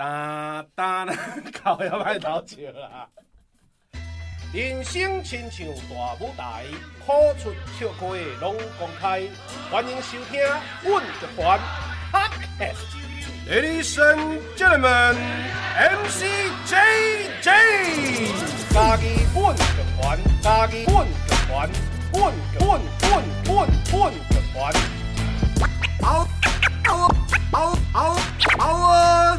哒哒，搞要歹偷笑啦！人生亲像大舞台，苦出笑开拢公开，欢迎收听阮乐团。Ladies and gentlemen, MC JJ，嘉义阮乐团，嘉义阮乐团，阮阮阮阮阮乐团。嗷嗷嗷嗷嗷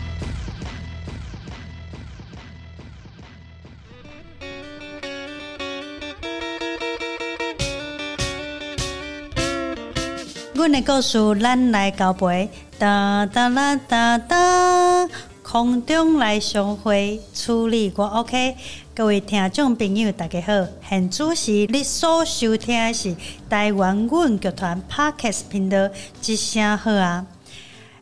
阮的故事，咱来交陪。哒哒啦哒哒，空中来相会，处理我 OK。各位听众朋友，大家好，现主持你所收听的是台湾阮剧团 Podcast 频道，一声好啊！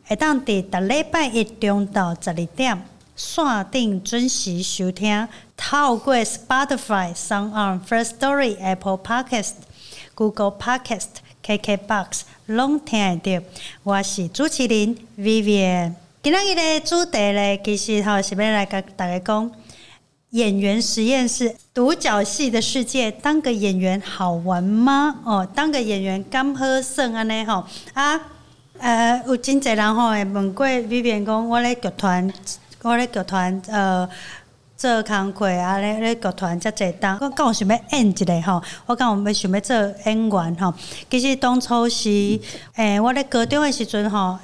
会当伫逐礼拜一中到十二点，线顶准时收听，透过 Spotify、SoundOn、First Story、Apple Podcast、Google Podcast、KKBox。拢听得到，我是主持人 Vivian。今日的主题呢，其实吼是要来跟大家讲演员实验室独角戏的世界。当个演员好玩吗？哦，当个演员甘好耍安尼吼啊？呃，有真侪人吼会问过 Vivian 讲，我咧剧团，我咧剧团呃。做工课啊，咧咧剧团遮济当，我刚有想要演一个吼，我刚有要想要做演员吼。其实当初是，诶、欸，我咧高中诶时阵吼，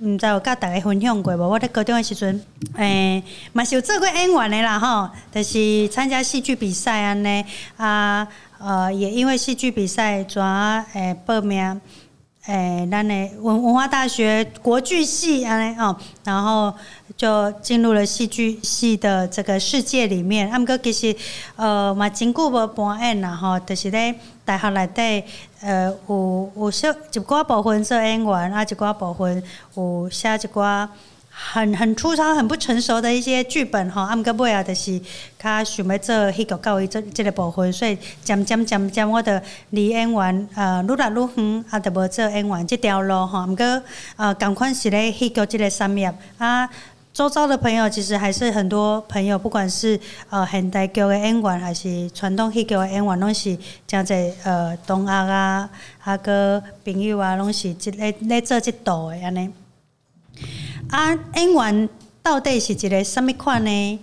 毋知有甲逐个分享过无？我咧高中诶时阵，诶、欸，嘛是有做过演员诶啦吼，就是参加戏剧比赛安尼啊，呃，也因为戏剧比赛转诶报名。诶，咱诶文文化大学国剧系安尼哦，然后就进入了戏剧系的这个世界里面。啊，毋过其实呃嘛真久无搬演啦吼，就是咧大学内底呃有有说一寡部分做演员，啊一寡部分有写一寡。很很粗糙、很不成熟的一些剧本哈，啊，毋过尾啊，就是较想要做戏剧教育这这个部分，所以渐渐渐渐，我的离演员呃愈来愈远，啊，就无做演员这条路哈。毋过呃，赶快是咧戏剧这个产业啊，周遭的朋友其实还是很多朋友，不管是呃现代剧的演员，还是传统戏剧的演员，拢是诚济呃同学啊，啊个朋友啊，拢是即咧咧做即道的安尼。啊，演员到底是一个什么款呢？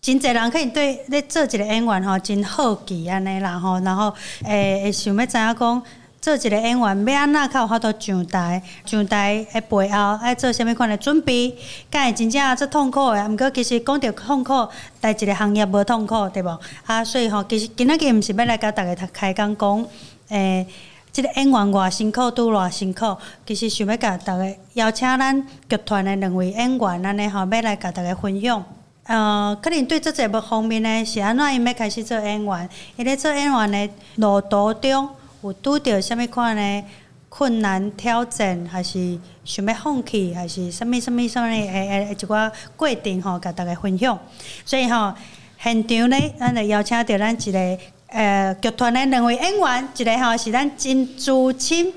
真侪人可以对咧做一个演员吼，真好奇安尼啦吼，然后诶、欸、想要知影讲做一个演员要安怎较有法度上台，上台诶背后爱做啥物款的准备，敢会真正做痛苦诶？毋过其实讲着痛苦，在一个行业无痛苦对无？啊，所以吼，其实今仔日毋是要来甲大家开讲讲诶。即个演员偌辛苦，拄偌辛苦，其实想要甲大家邀请咱剧团的两位演员，安尼吼，要来甲大家分享。呃，可能对这节目方面呢，是安怎因要开始做演员？因咧做演员的路途中有拄着啥物款的困难挑战，还是想要放弃，还是啥物啥物啥物诶诶一寡过程吼，甲大家分享。所以吼，现场呢，咱来邀请着咱一个。呃，剧团的两位演员，一个吼是咱真资深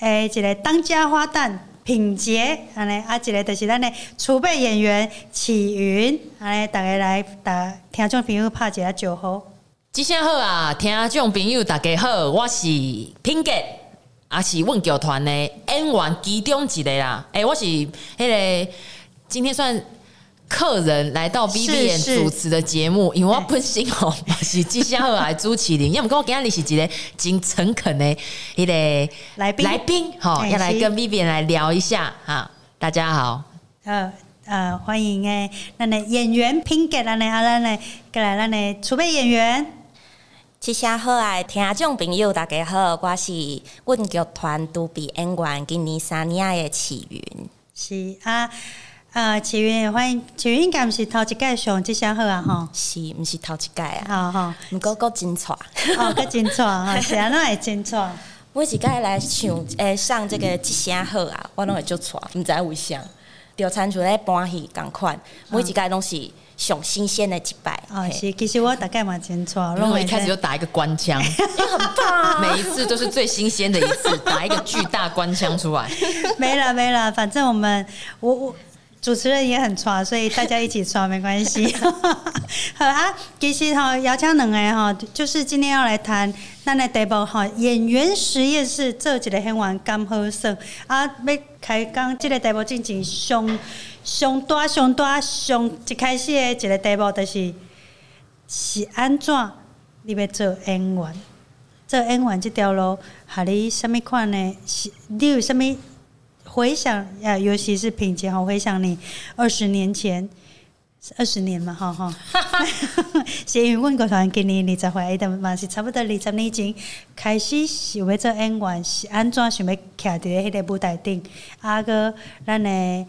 诶，一个当家花旦品洁，安尼啊，一个就是咱的储备演员启云，安尼大家来打听众朋友拍一下招呼。吉祥好啊，听众朋友大家好，我是品洁，也是阮剧团的演员其中一个啦。诶、我是迄个今天算。客人来到 Vivian 主持的节目，因为我本身哦是吉祥二来朱启林，要么跟我今日是一个真诚恳的一个来宾来宾，好要来跟 Vivian 来聊一下哈。大家好，呃呃欢迎诶，咱的演员品洁，咱的啊咱的过来咱的储备演员，吉祥好啊，听众朋友大家好，我是阮剧团独臂演员今年三年的启云，是啊。呃，启云，欢迎启云，应该毋是头一届上吉祥好啊，吼，是毋是头一届啊？好好，毋过够真错，哦，够真错，是安怎会真错？每一届来上诶上这个吉祥好啊，我拢会就错，毋知为啥，就参出来欢喜共款，每一届拢是上新鲜的一摆。哦，是，其实我大概嘛真错，然后一开始就打一个官腔，很棒，每一次都是最新鲜的一次，打一个巨大官腔出来。没了没了，反正我们我我。主持人也很抓，所以大家一起抓没关系。好啊，其实哈，姚强两个哈，就是今天要来谈咱的题目哈，演员实验室做一个很完刚好耍啊，要开讲这个题目进行上上大上大上一开始的一个题目就是是安怎你要做演员？做演员这条路，哈你什么款呢？是你有什么？回想呀，尤其是品杰哈，回想你二十年前，二十年嘛，哈哈。先问过团给你，你再回来的嘛是差不多二十年前开始想要做演员，是安怎想要徛伫迄个舞台顶？阿哥，咱的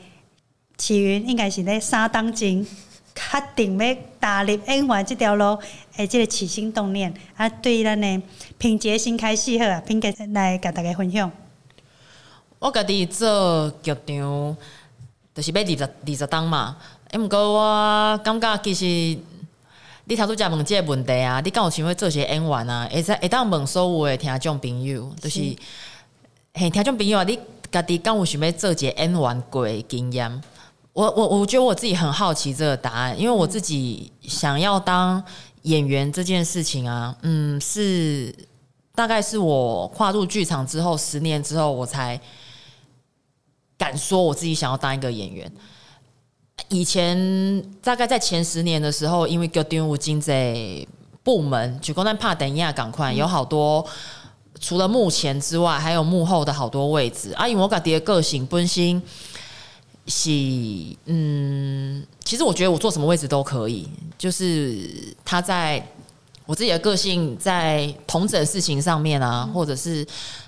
启云应该是咧三当前确定要踏入演员这条路，诶，这个起心动念啊，对咱的品杰先开始好啊，品杰来甲大家分享。我家己做剧场，就是要二十二十档嘛。哎，毋过我感觉其实你头拄则问即个问题啊，你敢有想要做些演员啊？会使会当问所有的听众朋友，就是嘿，听众朋友啊，你家己敢有想要做些演员过的经验？我我我觉得我自己很好奇这个答案，因为我自己想要当演员这件事情啊，嗯，是大概是我跨入剧场之后十年之后我才。敢说我自己想要当一个演员。以前大概在前十年的时候，因为剧场有经济部门，就光在怕等一下赶快有好多除了幕前之外，还有幕后的好多位置。啊，因为我感觉个性本身是，嗯，其实我觉得我坐什么位置都可以，就是他在我自己的个性在同整事情上面啊，或者是。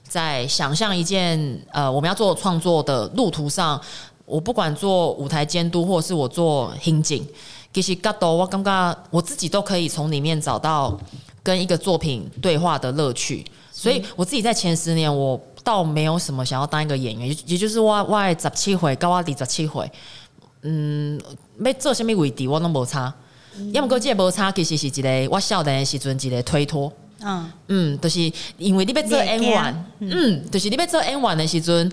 在想象一件呃，我们要做创作的路途上，我不管做舞台监督，或者是我做 hình 景，其实角度我感觉我自己都可以从里面找到跟一个作品对话的乐趣。所以我自己在前十年，我倒没有什么想要当一个演员，也就是我我十七岁到我二十七回，嗯，要做什么位置我都无差。要么过这个无差，其实是一个我少年的时阵一个推脱。嗯嗯，就是因为你要做演员，嗯，就是你要做演员的时阵，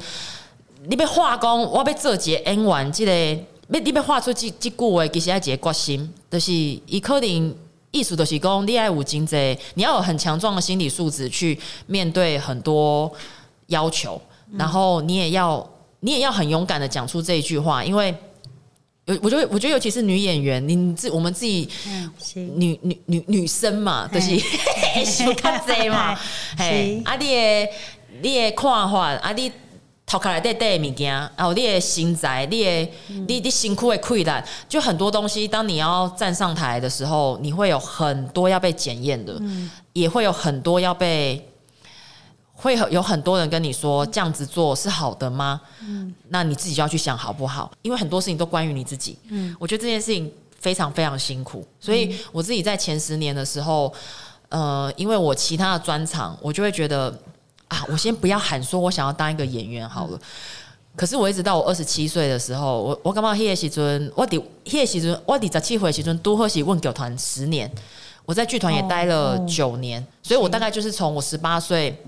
你要画工，我要做一个演员，这个要你要画出这这句话，其实要一个决心，就是伊可能意思就是讲，你爱有经济，你要有很强壮的心理素质去面对很多要求，然后你也要你也要很勇敢的讲出这一句话，因为。有，我觉得，我觉得，尤其是女演员，你自我们自己女女女女生嘛，就是小卡子嘛，嘿，啊，你的你的看法，啊，你头壳内底的物件，然后你的心在，你的你你辛苦的溃烂，就很多东西，当你要站上台的时候，你会有很多要被检验的，也会有很多要被。会有很多人跟你说这样子做是好的吗？嗯，那你自己就要去想好不好？因为很多事情都关于你自己。嗯，我觉得这件事情非常非常辛苦，所以我自己在前十年的时候，呃，因为我其他的专场，我就会觉得啊，我先不要喊说我想要当一个演员好了。可是我一直到我二十七岁的时候，我我刚刚那个时阵，我第那个时阵，我第十七岁的时阵，都贺喜问剧团十年，我在剧团也待了九年，所以我大概就是从我十八岁。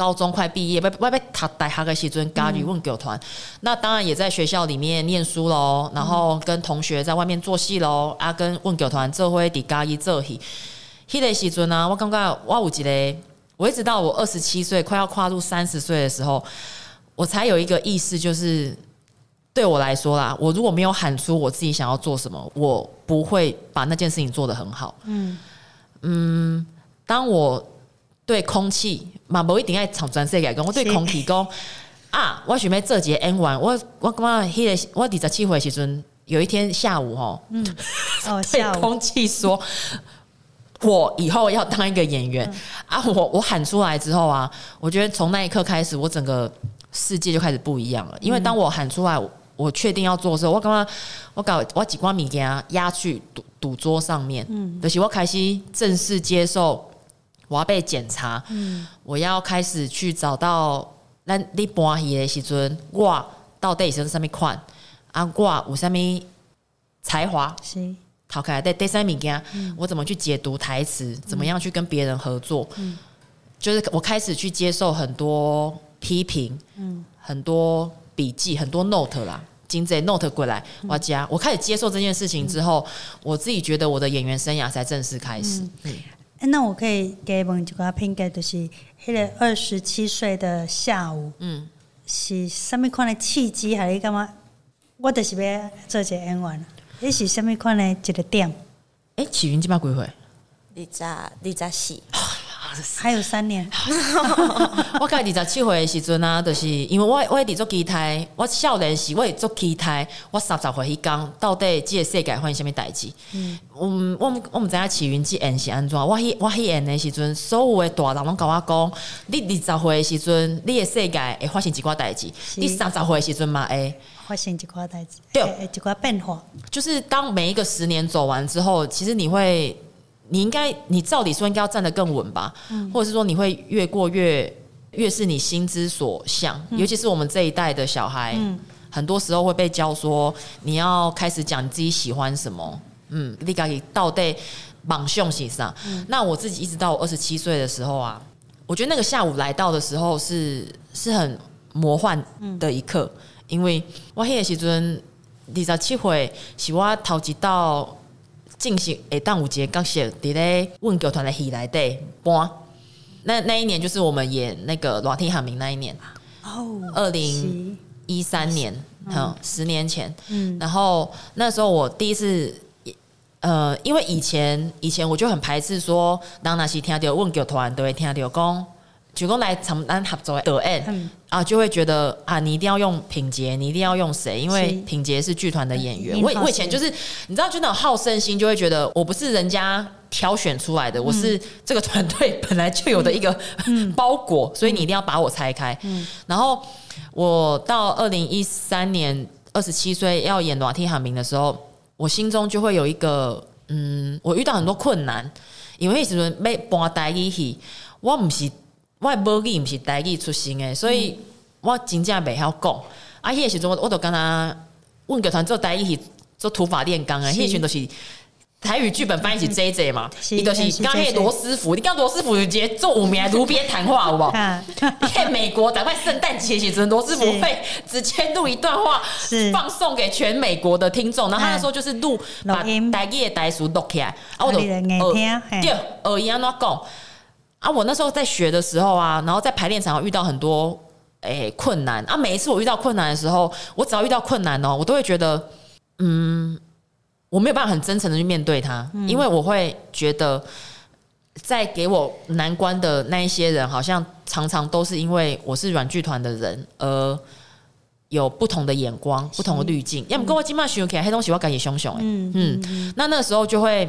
高中快毕业，要要要读大学的时尊咖喱问狗团，那当然也在学校里面念书喽，然后跟同学在外面做戏喽，啊，跟问狗团做伙伫嘉义做戏。迄个时阵啊，我感觉我有一个，我一直到我二十七岁快要跨入三十岁的时候，我才有一个意识，就是对我来说啦，我如果没有喊出我自己想要做什么，我不会把那件事情做得很好。嗯嗯，当我。对空气嘛，无一定爱从全世界讲。我对空气讲啊，我想要做一个演员。我我感觉迄个我二十七岁时阵，有一天下午吼，嗯，哦，对空气说，我以后要当一个演员、嗯、啊！我我喊出来之后啊，我觉得从那一刻开始，我整个世界就开始不一样了。因为当我喊出来，我确定要做的时候，我感觉我搞我几罐物件压去赌赌桌上面，嗯，就是我开始正式接受。我要被检查，嗯，我要开始去找到咱你搬戏的时阵，我到底是什么款啊？我有什么才华？是，好开对第三名件，我怎么去解读台词？怎么样去跟别人合作？嗯，就是我开始去接受很多批评，嗯，很多笔记，很多 note 啦。金贼 note 过来，我加，我开始接受这件事情之后，我自己觉得我的演员生涯才正式开始。嗯，那我可以给问一个评价，就是迄个二十七岁的下午，嗯，是什么款的契机，还是干嘛？我就是要做一个演员，迄是什么款的一个点？哎、欸，起云今把几岁？你咋你咋死？还有三年，我开始二十七岁的时阵啊，就是因为我我一直做期待，我少年时我也做期待，我三十岁迄讲到底这个世界发生什么代志？嗯，我我我毋知影起云这演是安怎，我迄我迄缘的时阵，所有的大人拢跟我讲，你二十岁的时阵，你的世界会发生一寡代志，你三十岁的时阵嘛会发生一寡代志，对，一寡变化，就是当每一个十年走完之后，其实你会。你应该，你照理说应该要站得更稳吧，嗯、或者是说你会越过越越是你心之所向，嗯、尤其是我们这一代的小孩，嗯、很多时候会被教说你要开始讲你自己喜欢什么，嗯，你该到底莽凶喜上。嗯、那我自己一直到我二十七岁的时候啊，我觉得那个下午来到的时候是是很魔幻的一刻，嗯、因为我那个时阵二十七岁是我头一道。进行诶，当午节刚写伫咧问剧团的戏来对播，那那一年就是我们演那个《裸天喊名》那一年。哦，二零一三年，嗯，十年前，嗯，然后那时候我第一次，呃，因为以前以前我就很排斥说，当那些听到问剧团都会听到讲。举工来承担合作的 N 啊，就会觉得啊，你一定要用品杰，你一定要用谁？因为品杰是剧团的演员。我我以前就是你知道，就那种好胜心，就会觉得我不是人家挑选出来的，我是这个团队本来就有的一个 包裹，所以你一定要把我拆开。然后我到二零一三年二十七岁要演《暖天喊名》的时候，我心中就会有一个嗯，我遇到很多困难，因为那时候要搬台语戏，我不是。我母语毋是台语出身诶，所以我真正袂晓讲。啊，迄个时阵我我都跟他阮剧团做台语是做土法炼钢诶，迄群都是台语剧本翻译是 J J 嘛，伊都是刚迄罗斯福，你讲罗斯福直接做五名路边谈话，好不好？在美国，赶快圣诞节时阵，罗斯福会直接录一段话，放送给全美国的听众。然后他那时候就是录把台语的台词录起来，啊，我都耳听，对，耳音安怎讲。啊，我那时候在学的时候啊，然后在排练场遇到很多诶、欸、困难啊。每一次我遇到困难的时候，我只要遇到困难哦，我都会觉得，嗯，我没有办法很真诚的去面对它，嗯、因为我会觉得，在给我难关的那一些人，好像常常都是因为我是软剧团的人，而有不同的眼光、不同的滤镜。要么跟我今晚学起来黑东西，我感觉熊熊嗯嗯，那那时候就会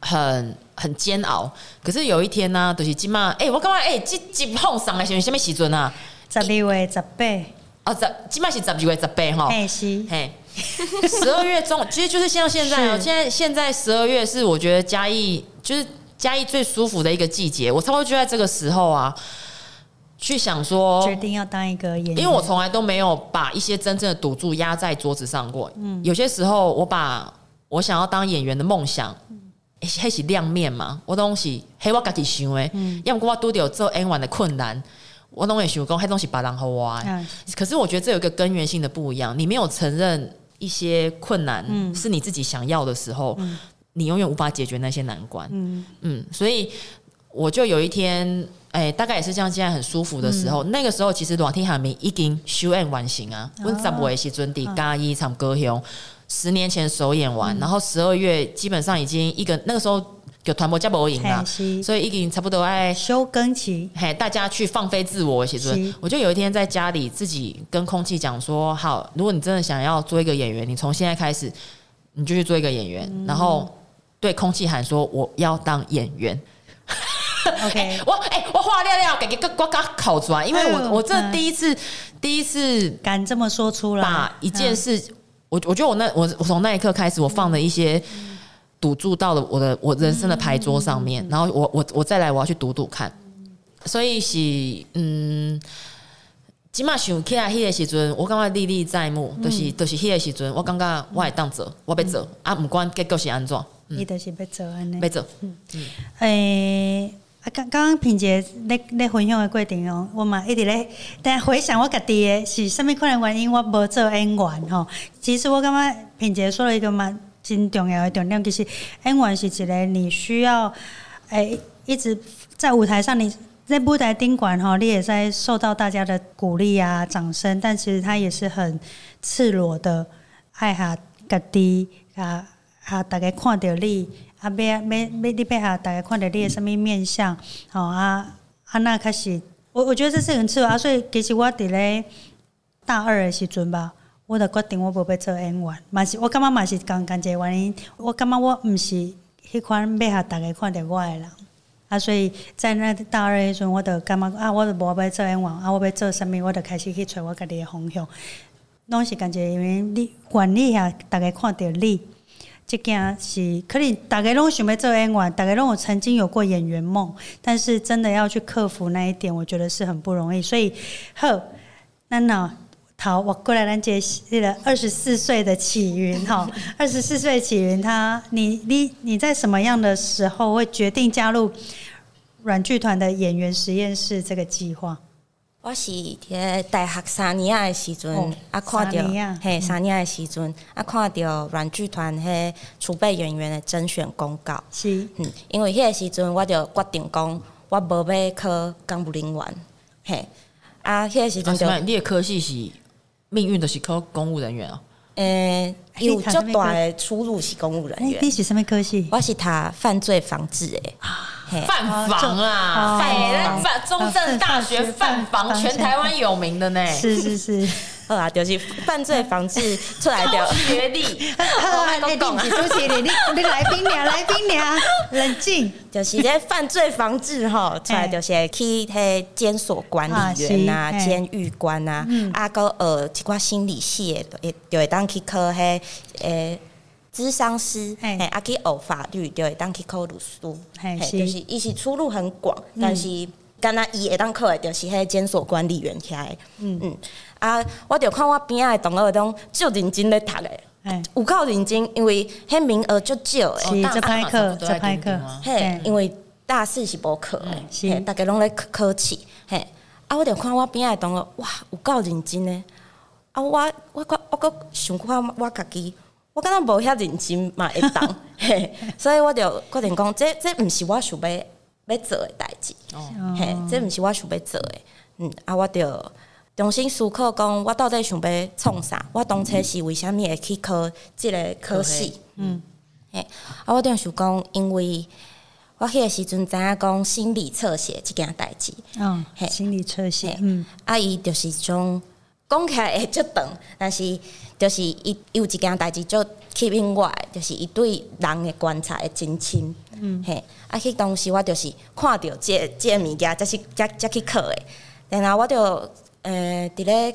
很。很煎熬，可是有一天呢、啊，就是今嘛，哎、欸，我感觉哎，这这碰上的是什么时阵啊？十二月十八，哦，十今嘛是十二月十八哈，哎是，嘿，十二月中，其实就是像现在哦，是。现在现在十二月是我觉得嘉义就是嘉义最舒服的一个季节，我差不多就在这个时候啊，去想说决定要当一个演员，因为我从来都没有把一些真正的赌注压在桌子上过，嗯，有些时候我把我想要当演员的梦想。迄是亮面嘛，我东西迄我家己想诶，要么我拄着做演员的困难，我拢会想讲迄东西别人互我。可是我觉得这有一个根源性的不一样，你没有承认一些困难是你自己想要的时候，嗯、你永远无法解决那些难关。嗯，嗯，所以我就有一天，哎、欸，大概也是像现在很舒服的时候，嗯、那个时候其实热天海明已经修演完成啊，阮十月时阵伫嘉义唱歌乡。十年前首演完，嗯、然后十二月基本上已经一个那个时候有团播加播赢了，所以已经差不多爱休更期，嘿，大家去放飞自我，其实。我就有一天在家里自己跟空气讲说：好，如果你真的想要做一个演员，你从现在开始你就去做一个演员，嗯、然后对空气喊说：我要当演员。OK，欸、我哎、欸，我话料料给给个呱呱考出来，因为我、哎、我这第一次、嗯、第一次敢这么说出来，把一件事。嗯我我觉得我那我我从那一刻开始，我放了一些赌注到了我的我人生的牌桌上面，然后我我我再来我要去赌赌看，所以是嗯，起码想起来迄个时阵，我感觉历历在目，就是就是迄个时阵，我感觉我会当做，我要做啊，不管结果是安怎，伊就是要做安尼，要做，嗯，诶，啊，刚刚品洁咧咧分享的过程哦，我嘛一直咧，但回想我家己诶是啥物可能原因，我无做演员吼。其实我感觉品洁说了一个蛮。真重要的重点，其实演员是一个你需要诶、一直在舞台上，你在舞台顶管吼，你也在受到大家的鼓励啊、掌声，但其实他也是很赤裸的爱下家己啊啊，大家看到你啊，要要要你要下大家看到你的什么面相，吼啊啊，那开始，我我觉得这是很赤裸啊，所以其实我伫咧大二的时阵吧。我就决定我无要做演员，嘛是我感觉嘛是共共一个原因。我感觉我毋是迄款要互大家看着我诶人，啊，所以在那大二诶时阵，我就感觉啊，我就无要做演员，啊，我要做啥物，我就开始去找我家己诶方向。拢是共一个因为你愿意下逐个看着你，这件是可能逐个拢想要做演员，逐个拢有曾经有过演员梦，但是真的要去克服那一点，我觉得是很不容易。所以，好，那那。好，我过来咱接那个二十四岁的启云哈，二十四岁启云，他你你你在什么样的时候会决定加入软剧团的演员实验室这个计划？我是在大学三年的时阵、哦、啊，看到嘿三年的时阵啊，看到软剧团迄储备演员的甄选公告，是。嗯，因为迄个时阵我就决定讲，我无要考公务人员，嘿啊，迄个时阵就你的科系是。命运的是考公务人员哦、喔，诶，有较大的出路是公务人员。你是什么科系？我是读犯罪防治诶，犯房啊，犯犯中正大学犯房，全台湾有名的呢。是 是是。好 啊，就是犯罪防治出来的学历。我来讲啊，主持人，你你来宾娘，来宾娘，冷静。就是咧犯罪防治吼，出来就是去迄监所管理员啊，监狱官啊，啊，搁呃一寡心理系的，也就会当去考迄诶，咨商师，诶，啊去学法律，就会当去考律师，嘿，就是伊是出路很广，但是干那伊会当考的，就是迄监所管理员起来，嗯嗯。啊！我就看我边仔的同学都就认真咧读诶，有够认真，因为迄名额就少诶。是，这排课，这排课。嘿，因为大四是无课诶，嘿，大家拢咧考考试。嘿，啊，我就看我边仔的同学，哇，有够认真诶。啊，我我我我阁想看我家己，我敢若无遐认真嘛会当。嘿，所以我就决定讲，这这毋是我想要要做诶代志。哦，嘿，这毋是我想要做诶。嗯，啊，我就。重新思考，讲我到底想要创啥？我当初是为虾米会去考即个科系？嗯，嘿，啊，我当时讲，因为我迄个时阵知影讲心理测写即件代志。嗯，嘿，心理测写，嗯，啊，伊就是种讲起来会足长，但是就是伊有一件代志就吸引我，就是伊对人的观察会真深。嗯，嘿，啊，迄当时我就是看到这这物件，才是才才去考的，然后我就。呃，伫咧，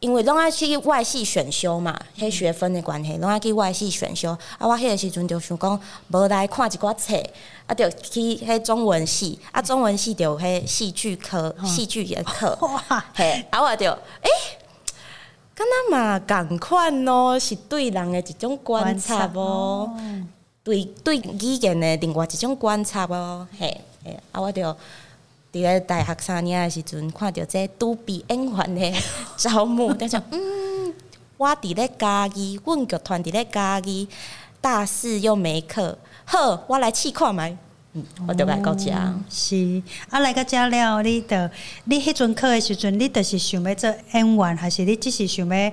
因为拢爱去外系选修嘛，迄学分的关系，拢爱去外系选修。啊，我迄个时阵就想讲，无来看一寡册，啊，就去迄中文系，啊，中文系就有迄戏剧科，戏剧的课。嘿，啊，我就，诶、欸，敢若嘛共款咯，是对人的一种观察哦，对对语言的另外一种观察哦，嘿，嘿，啊，我就。伫咧大学三年诶时阵，看到这拄比演员诶招募，但是 嗯，我伫咧家己，阮剧团伫咧家己，大四又没课，好，我来试看觅，嗯，我就来到遮。是，啊来到遮了，你的你迄阵课的时阵，你就是想要做演员，还是你只是想要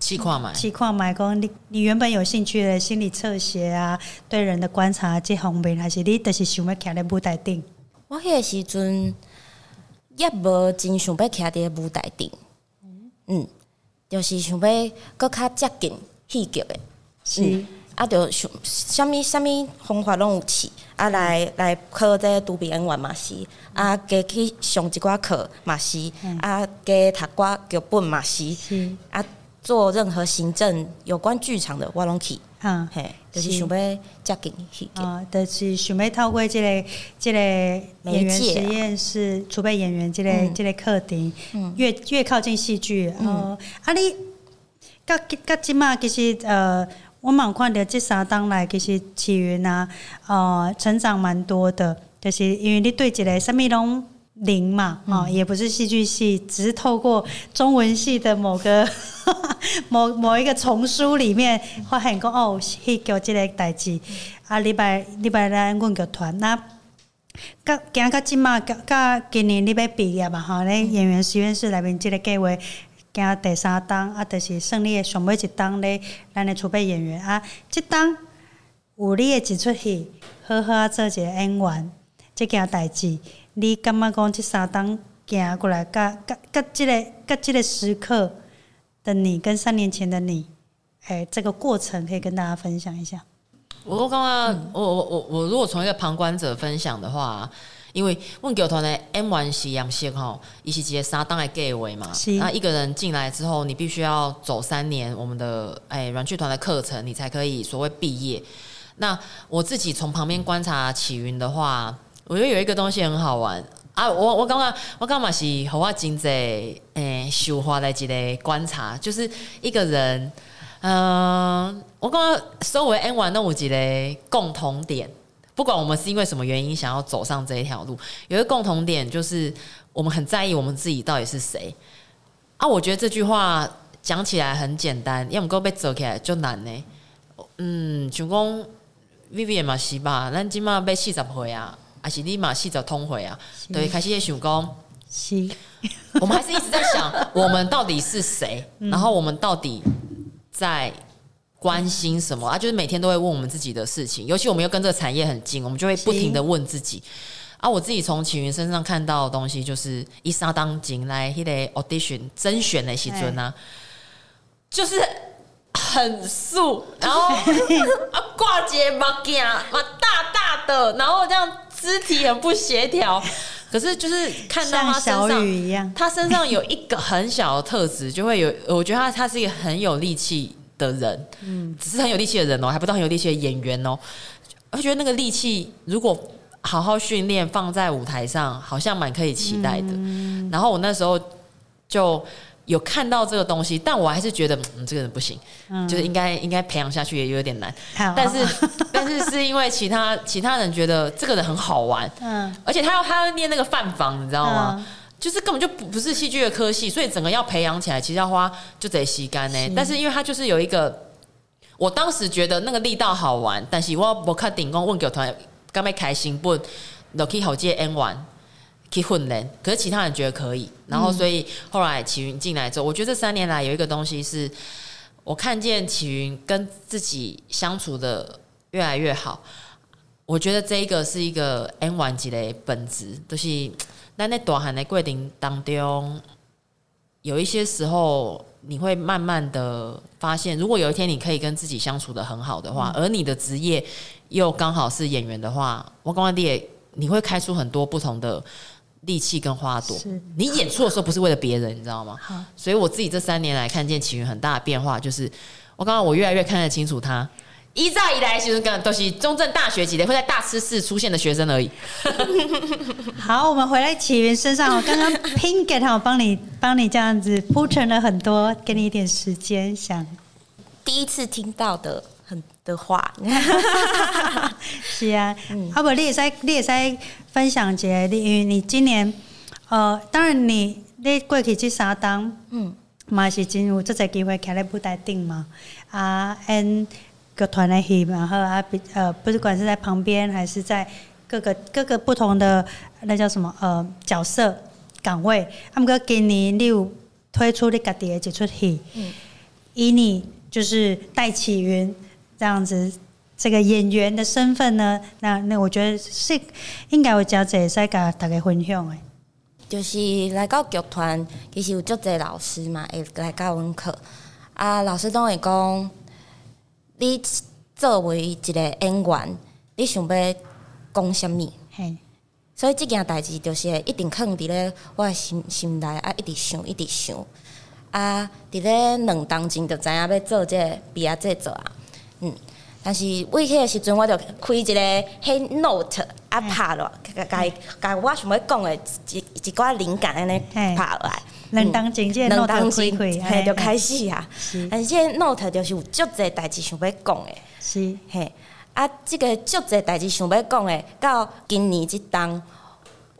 试看觅？试看觅，讲你你原本有兴趣的心理测写啊，对人的观察这方面，还是你就是想要徛咧舞台顶？我迄个时阵也无真想要徛伫舞台顶，嗯，就是想要搁较接近戏剧的，是、嗯、啊，就想啥物啥物方法拢有试，啊来来考这个独臂演员嘛是，啊加去上一寡课嘛是，啊加读寡剧本嘛是，是，啊做任何行政有关剧场的我拢去。嗯，嘿，就是。想要接近戏剧，啊，就是想要透过这个这个演员实验室储备演员这个这个课程，越越靠近戏剧，哦，啊你，到到即嘛其实呃，我嘛有看到这三当来，其实启云啊，呃，成长蛮多的，就是因为你对一个什么拢。零嘛，哦，也不是戏剧系，只是透过中文系的某个 某某一个丛书里面发现讲哦，去搞这个代志。啊，礼拜礼拜来阮剧团，那甲今甲即马甲甲今年你要毕业嘛？吼，咧演员实验室内面即个计划，今第三档啊，就是胜利的上尾一档咧，咱的储备演员啊，即档有你的一出戏，好好做一个演员，即件代志。你感觉讲这三档行过来，甲甲甲即个甲即个时刻的你，跟三年前的你，哎，这个过程可以跟大家分享一下。我刚刚、我我我我如果从一个旁观者分享的话，因为阮剧团的演员是样式吼，伊是一个三档的计划嘛。是。那一个人进来之后，你必须要走三年我们的哎软剧团的课程，你才可以所谓毕业。那我自己从旁边观察起云的话。我觉得有一个东西很好玩啊！我我刚刚我刚嘛是和我真济诶收获的一个观察，就是一个人，嗯、呃，我刚刚收尾 N 完那有一个共同点，不管我们是因为什么原因想要走上这一条路，有一个共同点就是我们很在意我们自己到底是谁啊！我觉得这句话讲起来很简单，要么够被走起来就难呢。嗯，像讲 Vivian 嘛是吧？咱今嘛被四十回啊。还是立马四十通回啊！对，开始也想讲，是，我们还是一直在想，我们到底是谁？然后我们到底在关心什么啊？就是每天都会问我们自己的事情，尤其我们又跟这个产业很近，我们就会不停的问自己。啊，我自己从启云身上看到的东西，就是一沙当进来那个 audition 甄选的时阵啊，就是很素，然后啊 挂睫毛镜嘛大大的，然后这样。肢体很不协调，可是就是看到他身上，他身上有一个很小的特质，就会有。我觉得他他是一个很有力气的人，嗯，只是很有力气的人哦，还不到很有力气的演员哦。我觉得那个力气，如果好好训练，放在舞台上，好像蛮可以期待的。然后我那时候就。有看到这个东西，但我还是觉得，嗯，这个人不行，嗯、就是应该应该培养下去也有点难。但是但是是因为其他其他人觉得这个人很好玩，嗯，而且他要他要念那个饭房，你知道吗？嗯、就是根本就不不是戏剧的科系，所以整个要培养起来，其实要花就得吸干呢。但是因为他就是有一个，我当时觉得那个力道好玩，但是我不看顶工问剧团，刚没开心不，都可以好接 N 玩。可以混人，可是其他人觉得可以，然后所以后来启云进来之后，我觉得这三年来有一个东西是，我看见启云跟自己相处的越来越好。我觉得这一个是一个 N 完级的本质，就是在那大汉的过程当中，有一些时候你会慢慢的发现，如果有一天你可以跟自己相处的很好的话，而你的职业又刚好是演员的话，我刚刚也你会开出很多不同的。力气跟花朵，你演出的时候不是为了别人，你知道吗？所以我自己这三年来看见启云很大的变化，就是我刚刚我越来越看得清楚他，一再以来其实跟都是中正大学级的会在大师室出现的学生而已。好，我们回来启源身上，我刚刚 Pinkett 他我帮你帮你这样子铺陈了很多，给你一点时间想。第一次听到的很的话，是啊，嗯、啊不，你也在你也在。分享节，你因为你今年，呃，当然你你过去去沙当，嗯，嘛是真有这个机会开在舞台顶嘛，啊，N 个团的戏，然后啊，比呃，不管是在旁边还是在各个各个不同的那叫什么呃角色岗位，他们个今年你有推出你家己的一出戏，嗯，以你就是戴启云这样子。这个演员的身份呢，那那我觉得是应该有较济使甲大家分享的。就是来到剧团，其实有足侪老师嘛，会来教阮课。啊，老师都会讲，你作为一个演员，你想要讲什物？嘿，所以即件代志就是一定放伫咧我的心心内啊，一直想，一直想。啊，伫咧两当前就知影要做这个，比啊这做啊。嗯，但是为迄个时阵，我就开一个迄 note 啊，拍落，甲甲甲我想要讲的一一寡灵感安尼拍落来。两当真正 note 开开，嘿，就开始啊。但是这个 note 就是有足侪代志想要讲的。是嘿，啊，这个足侪代志想要讲的，到今年即当，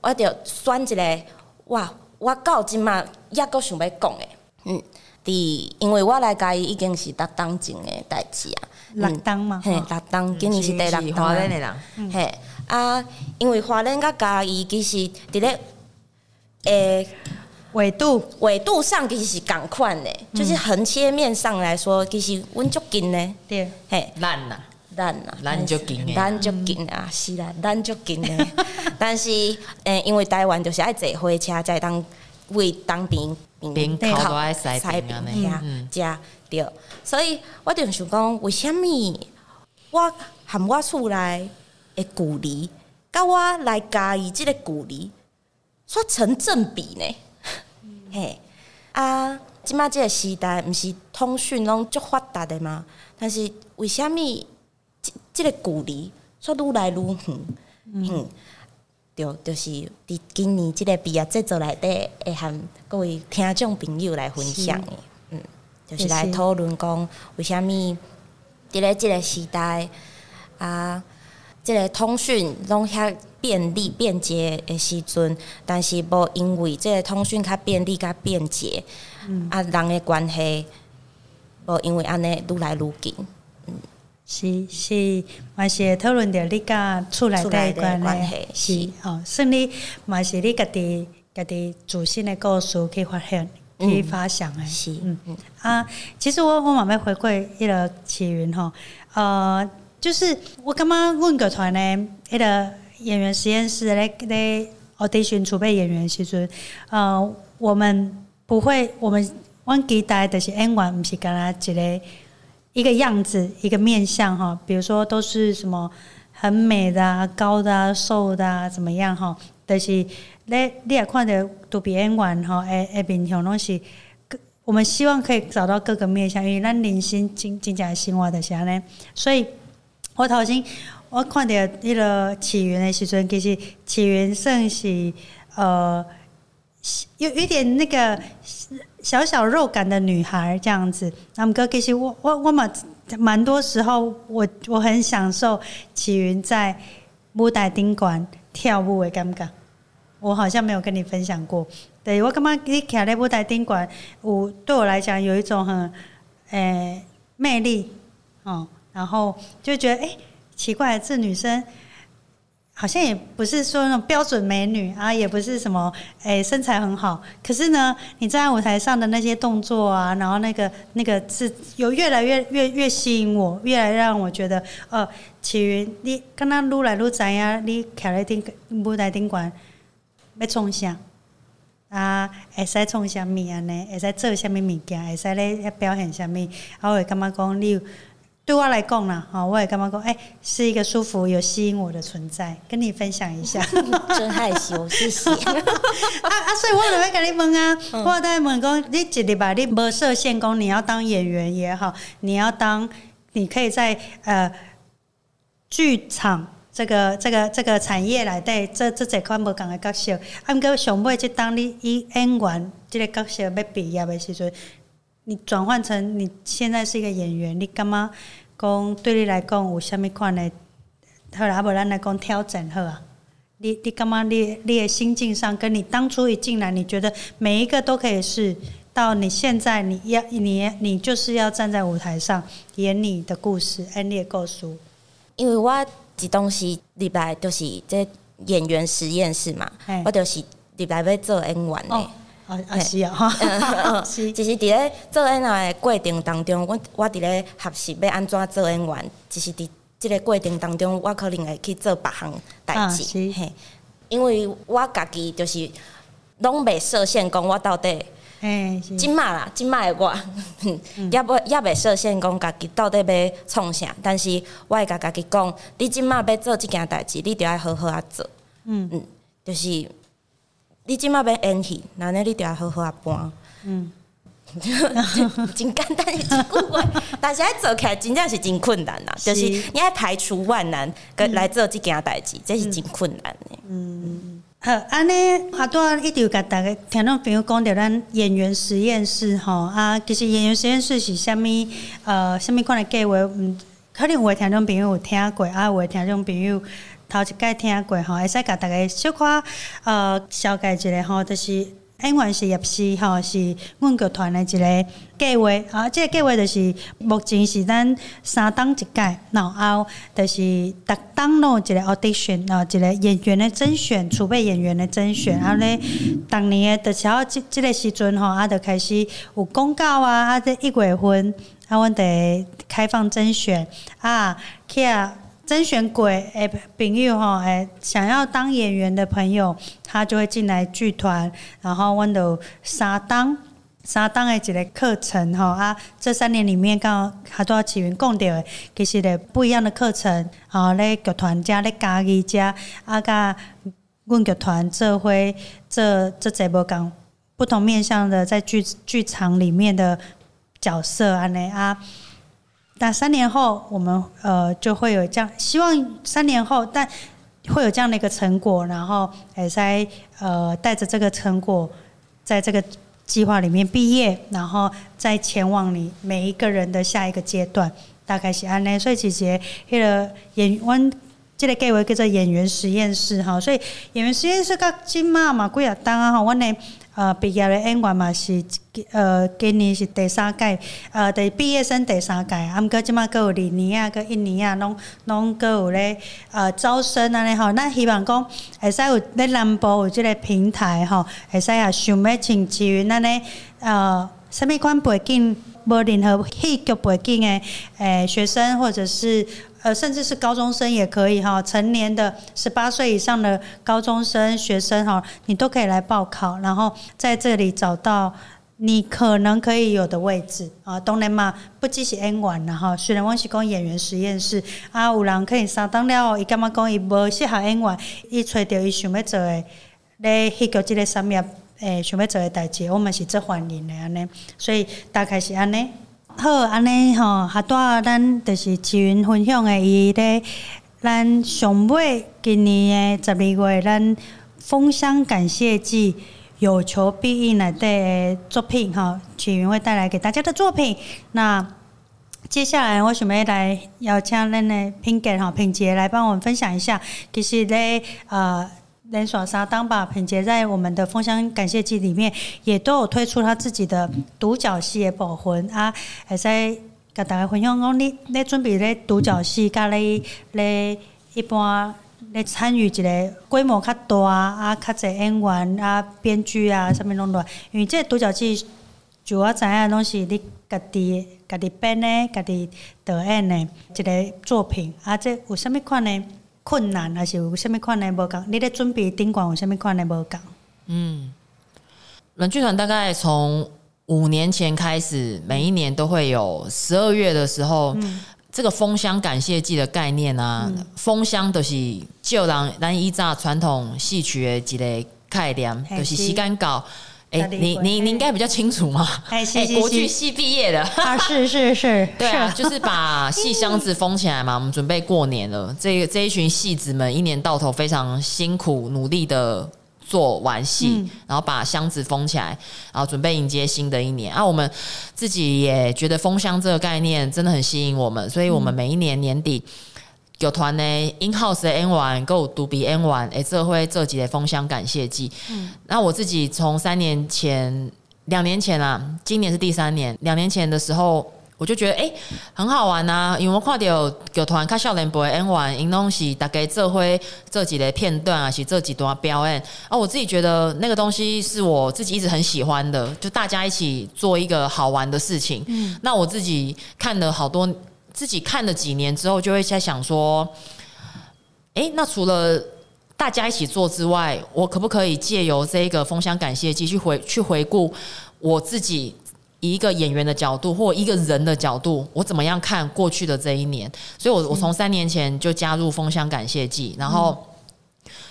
我就选一个哇，我到即嘛抑阁想要讲的。嗯，伫因为我来嘉义已经是六当前的代志啊。六当嘛，嘿，六当，今年是第六当。花莲的人，嘿啊，因为花莲甲嘉义其实伫咧诶。纬度。纬度上其实是共款的，嗯、就是横切面上来说，其实阮足近的。对，嘿，咱呐，咱呐，咱足近的，咱足近啊，是啦，咱足近的。但是，诶，因为台湾就是爱坐火车，才会当为当兵兵靠爱塞兵啊，遐加对。所以我就想讲，为什物我含我厝内的距离，甲我来嘉义即个距离，说成正比呢？嘿，啊，即马即个时代，毋是通讯拢足发达的嘛？但是为虾物即即个距离说愈来愈远？嗯，对，就是伫今年即个毕业制作内底，会和各位听众朋友来分享的，嗯，就是来讨论讲为虾物伫咧即个时代啊。即个通讯拢遐便利便捷的时阵，但是无因为即个通讯较便利较便捷，嗯、啊人的关系无因为安尼愈来愈近。嗯，是是，嘛是讨论着你甲厝内底关系，是哦，算你嘛是你家己家己自身的故事去发现去发想诶，是嗯。嗯。啊，其实我我嘛要回归迄个启云吼，呃。就是我感觉阮剧团呢，迄个演员实验室咧咧 audition 储备演员时阵，呃，我们不会，我们阮期待的是演员，不是干那一个一个样子，一个面相哈。比如说都是什么很美的、啊、高的、啊、瘦的、啊，怎么样哈？但、是咧，你也看到都比演员哈，诶诶，面向拢是，我们希望可以找到各个面相，因为咱人生真真正的生活的是安尼，所以。我头先我看到迄个起源的时阵，其实起源算是呃有有点那个小小肉感的女孩这样子。那么哥，其实我我我蛮蛮多时候，我我很享受起源在舞台顶馆跳舞的感觉。我好像没有跟你分享过。对，我感觉你徛在舞台顶馆，我对我来讲有一种很诶、魅力哦。然后就觉得，哎，奇怪，这女生好像也不是说那种标准美女啊，也不是什么，哎，身材很好。可是呢，你站在舞台上的那些动作啊，然后那个那个是有越来越越越吸引我，越来越让我觉得，哦，启云，你刚刚撸来撸去呀，你徛在顶舞台顶馆要创啥啊？会使创啥物啊？呢？会使做啥物物件？会使咧表现啥物？我会感觉讲你。对我来讲呢，哈，我也干嘛讲，哎，是一个舒服、有吸引我的存在，跟你分享一下。真害羞，谢谢。啊啊，所以我就会跟你问啊，嗯、我在问讲，你一日吧，你无设限，工你要当演员也好，你要当，你可以在呃剧场这个这个这个产业来对这这这块无同的角色，啊，哥想买就当你以演员这个角色要毕业的时阵。你转换成你现在是一个演员，你干嘛讲对你来讲有虾米款的？好啦，不然来讲挑战好啊。你你干嘛？你你的心境上，跟你当初一进来，你觉得每一个都可以是，到你现在你要你你就是要站在舞台上演你的故事，演你的故事。因为我这东西入来就是这演员实验室嘛，嘿我就是入来要做演员的。哦啊啊是啊哈，是，就是伫咧做演员的过程当中，我我伫咧学习要安怎做演员，就是伫即个过程当中，我可能会去做别项代志，嘿，因为我家己就是拢袂设限，讲我到底，哎，即马啦，即马的我，也不也袂设限，讲家己到底要创啥，但是我会甲家己讲，你即马要做即件代志，你就要好好啊做，嗯。嗯，就是。你即马要演戏，那呢你就要好好啊搬。嗯，真简单的一句话，但是要做起来真正是真困难呐，就是你要排除万难，跟来做即件代志，这是真困难的。嗯，好，安尼阿多一直甲大家听众朋友讲着咱演员实验室吼啊，其实演员实验室是虾物呃虾物款的计划？嗯，可能有的听众朋友有听过，啊，有的听众朋友头一届听过吼，会使甲大家小可呃小解一下吼，就是。演员实验室吼是阮剧团的一个计划，啊，这个计划就是目前是咱三档一届，然后就是逐档咯一个 audition，啊，一个演员的甄选，储备演员的甄选，然后咧，逐年的时候，即即个时阵吼，啊，就开始有公告啊，啊，这一月份，啊，阮得开放甄选，啊，去啊。甄选过诶朋友吼，诶想要当演员的朋友，他就会进来剧团，然后阮就三档三档的一个课程吼啊，这三年里面刚好他都要起源讲到诶，其实咧不一样的课程，啊咧剧团家咧家己家啊甲阮剧团做伙这这节目讲不同面向的在剧剧场里面的角色安尼啊。那三年后，我们呃就会有这样，希望三年后，但会有这样的一个成果，然后也在呃带着这个成果，在这个计划里面毕业，然后再前往你每一个人的下一个阶段，大概是安内。所以姐姐那个演员，这个计划叫做演员实验室哈，所以演员实验室跟金妈嘛几啊当啊哈，我呢。呃，毕业的演员嘛是，呃，今年是第三届，呃，第毕业生第三届，啊，毋过即马阁有二年啊，阁一年啊，拢拢阁有咧，呃，招生安尼吼，咱希望讲会使有咧南部有即个平台吼，会使啊想要请志云安尼，呃，啥物款背景，无任何戏剧背景诶，诶，学生或者是。呃，甚至是高中生也可以哈，成年的十八岁以上的高中生学生哈，你都可以来报考，然后在这里找到你可能可以有的位置啊。当然嘛，不只是演员啦哈，虽然我是讲演员实验室啊，有人可以上当了，伊干嘛讲伊无适合演员，伊揣到伊想要做的咧戏剧这个产业，诶，想要做的代志，我们是最欢迎的安尼，所以大概是安尼。好，安尼吼，哈多咱就是志云分享的伊咧，咱上尾今年的十二月，咱封箱感谢祭有求必应内底的作品哈，志云会带来给大家的作品。那接下来我想要来邀请咱的品杰哈品杰来帮我们分享一下，其实咧呃。连耍沙当吧，品杰在我们的封箱感谢祭里面也都有推出他自己的独角戏的部分啊，还在跟大家分享讲，你你准备咧独角戏，甲你咧一般咧参与一个规模较大啊，较侪演员啊、编剧啊，什么拢多，因为这独角戏就我知影拢是你家己家己编的、家己导演的一个作品啊，这有啥物款呢？困难还是有什么款的无共？你咧准备顶管有什么款的无共？嗯，阮剧团大概从五年前开始，每一年都会有十二月的时候，嗯、这个封箱感谢祭的概念啊，嗯、封箱都是就让咱依照传统戏曲的一个概念，是就是时间到。哎、欸，你你你应该比较清楚嘛？哎、欸，国剧系毕业的 啊，是是是，对啊，就是把戏箱子封起来嘛。我们准备过年了，这这一群戏子们一年到头非常辛苦努力的做完戏，嗯、然后把箱子封起来，然后准备迎接新的一年。啊，我们自己也觉得封箱这个概念真的很吸引我们，所以我们每一年年底。剧团的，in house 的演员，够独比演员，哎，这会这几的封箱感谢祭。嗯，那我自己从三年前、两年前啊，今年是第三年。两年前的时候，我就觉得哎、欸，很好玩呐、啊，因为我看到剧团看少年部的演员，因东西大概这回这几的片段啊，是这几段表演啊，我自己觉得那个东西是我自己一直很喜欢的，就大家一起做一个好玩的事情。嗯，那我自己看了好多。自己看了几年之后，就会在想说，诶，那除了大家一起做之外，我可不可以借由这个封箱感谢祭去回去回顾我自己以一个演员的角度或一个人的角度，我怎么样看过去的这一年？所以我，我我从三年前就加入封箱感谢祭，然后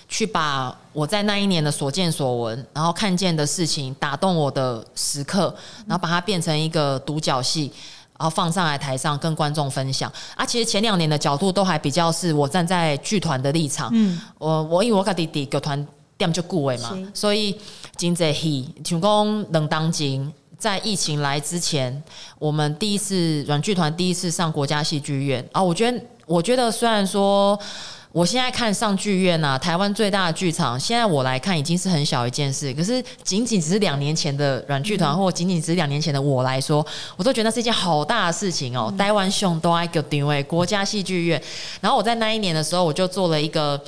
去把我在那一年的所见所闻，然后看见的事情打动我的时刻，然后把它变成一个独角戏，然后放上来台上跟观众分享。啊，其实前两年的角度都还比较是我站在剧团的立场，嗯，我我因为我跟弟弟剧团店就顾位嘛，所以真济戏，像讲能当今，在疫情来之前，我们第一次软剧团第一次上国家戏剧院啊，我觉得我觉得虽然说。我现在看上剧院啊，台湾最大的剧场，现在我来看已经是很小一件事。可是仅仅只是两年前的软剧团，或仅仅只是两年前的我来说，我都觉得那是一件好大的事情哦。台湾熊都爱给定位国家戏剧院，然后我在那一年的时候，我就做了一个。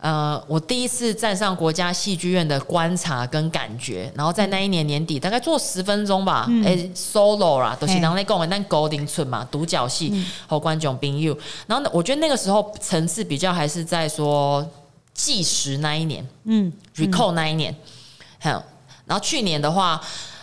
呃，我第一次站上国家戏剧院的观察跟感觉，然后在那一年年底，大概做十分钟吧，哎、，solo 啦，都是人在讲的，但高龄村嘛，独角戏和观众朋友。然后呢，我觉得那个时候层次比较还是在说计时那一年，嗯，recall 那一年，还有，然后去年的话，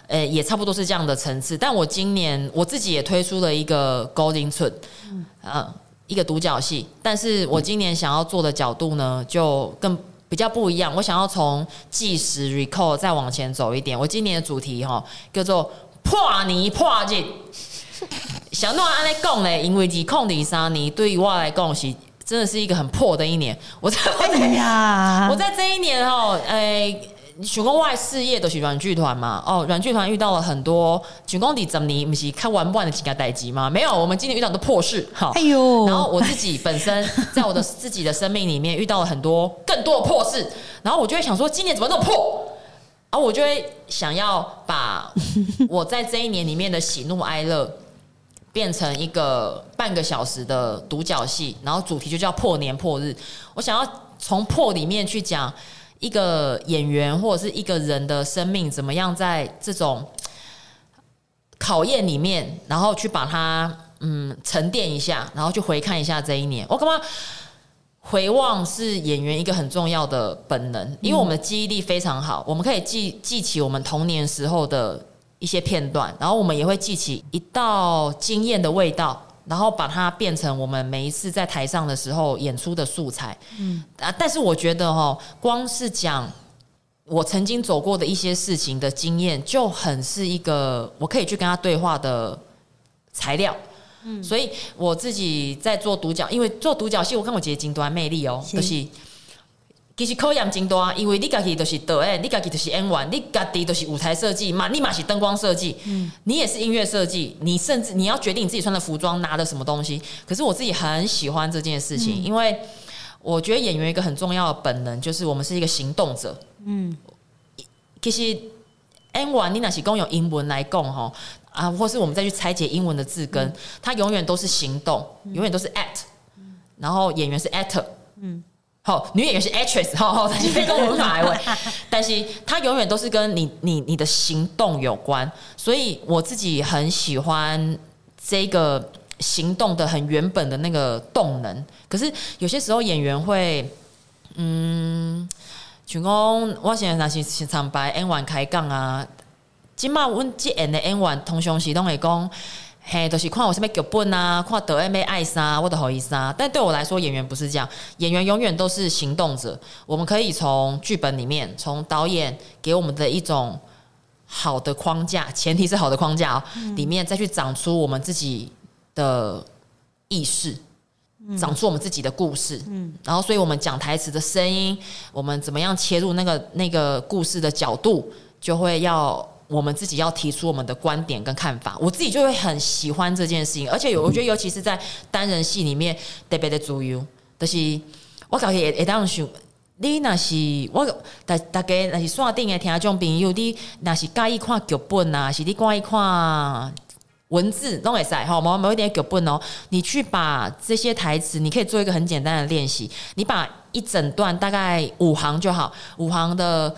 呃、欸，也差不多是这样的层次。但我今年我自己也推出了一个高龄村，嗯。呃一个独角戏，但是我今年想要做的角度呢，就更比较不一样。我想要从计时 recall 再往前走一点。我今年的主题哈叫做破泥破日。想弄安尼讲呢，因为二控二三年对于我来讲是真的是一个很破的一年。我在我在、哎、呀我在这一年哈，诶、欸。全国外事业都是软剧团嘛？哦，软剧团遇到了很多全工底怎么你不是看完不完的几个代志吗？没有，我们今年遇到的破事。好，哎呦，然后我自己本身在我的自己的生命里面遇到了很多更多的破事，然后我就会想说，今年怎么那么破？然后我就会想要把我在这一年里面的喜怒哀乐变成一个半个小时的独角戏，然后主题就叫破年破日。我想要从破里面去讲。一个演员或者是一个人的生命，怎么样在这种考验里面，然后去把它嗯沉淀一下，然后去回看一下这一年。我干嘛回望是演员一个很重要的本能，因为我们的记忆力非常好，我们可以记记起我们童年时候的一些片段，然后我们也会记起一道经验的味道。然后把它变成我们每一次在台上的时候演出的素材，嗯啊，但是我觉得哈，光是讲我曾经走过的一些事情的经验，就很是一个我可以去跟他对话的材料，嗯，所以我自己在做独角，因为做独角戏，我看我姐姐多魅力哦，就是。其实考验真大，因为你家己都是导演，你家己都是演员，你家己都是舞台设计嘛，你嘛是灯光设计，嗯，你也是音乐设计，你甚至你要决定你自己穿的服装拿的什么东西。可是我自己很喜欢这件事情，嗯、因为我觉得演员一个很重要的本能就是我们是一个行动者，嗯，其实演员你那是共用英文来讲哈啊，或是我们再去拆解英文的字根，嗯、它永远都是行动，永远都是 act，然后演员是 actor，嗯。好，女演员是 actress，好好，但是非跟我们法来问，但是她永远都是跟你、你、你的行动有关，所以我自己很喜欢这个行动的很原本的那个动能。可是有些时候演员会，嗯，像讲我现在那是常白 N 完开讲啊，今嘛阮接演的 N 完，通常是都会讲。嘿，都、就是看我什么剧本啊，看导演没爱啥，我的好意思啊。但对我来说，演员不是这样，演员永远都是行动者。我们可以从剧本里面，从导演给我们的一种好的框架，前提是好的框架哦，嗯、里面再去长出我们自己的意识，嗯、长出我们自己的故事。嗯，然后，所以我们讲台词的声音，我们怎么样切入那个那个故事的角度，就会要。我们自己要提出我们的观点跟看法，我自己就会很喜欢这件事情，而且有我觉得尤其是在单人戏里面特别的自由，就是我感觉也也当想，你那是我大大家那是刷定的听众朋友，你那是介意看剧本啊，是你介意看文字都会在哈，某某一点剧本哦，你去把这些台词，你可以做一个很简单的练习，你把一整段大概五行就好，五行的。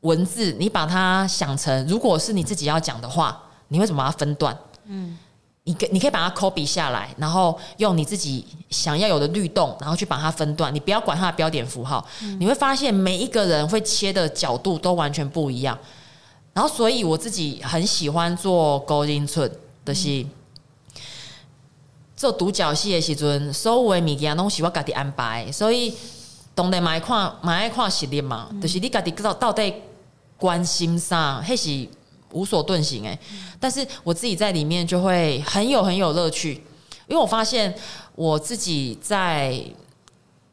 文字，你把它想成，如果是你自己要讲的话，你会怎么把它分段？嗯，你可你可以把它 copy 下来，然后用你自己想要有的律动，然后去把它分段。你不要管它的标点符号，你会发现每一个人会切的角度都完全不一样。然后，所以我自己很喜欢做高音寸的戏，做独角戏的时阵，所有的物件都是我自己安排，所以。当然买看买爱看实力嘛，就是你家己到到底关心上，嘿是无所遁形诶。嗯、但是我自己在里面就会很有很有乐趣，因为我发现我自己在，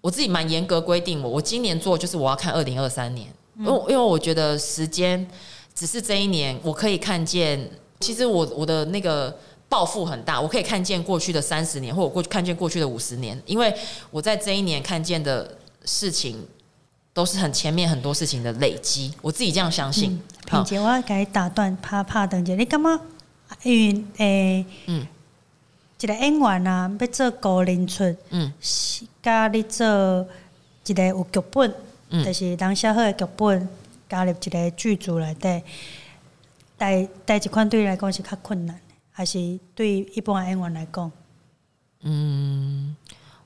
我自己蛮严格规定我，我今年做就是我要看二零二三年，因为、嗯、因为我觉得时间只是这一年，我可以看见，其实我我的那个。抱负很大，我可以看见过去的三十年，或我过去看见过去的五十年，因为我在这一年看见的事情，都是很前面很多事情的累积。我自己这样相信。萍姐、嗯，好我要给你打断，怕怕等姐，你干嘛？因为诶，欸、嗯，一个演员啊，要做高龄出，嗯，加你做一个有剧本，嗯，就是人写好的剧本，加入一个剧组来对，带带一款对你来讲是较困难。还是对一般演员来讲，嗯，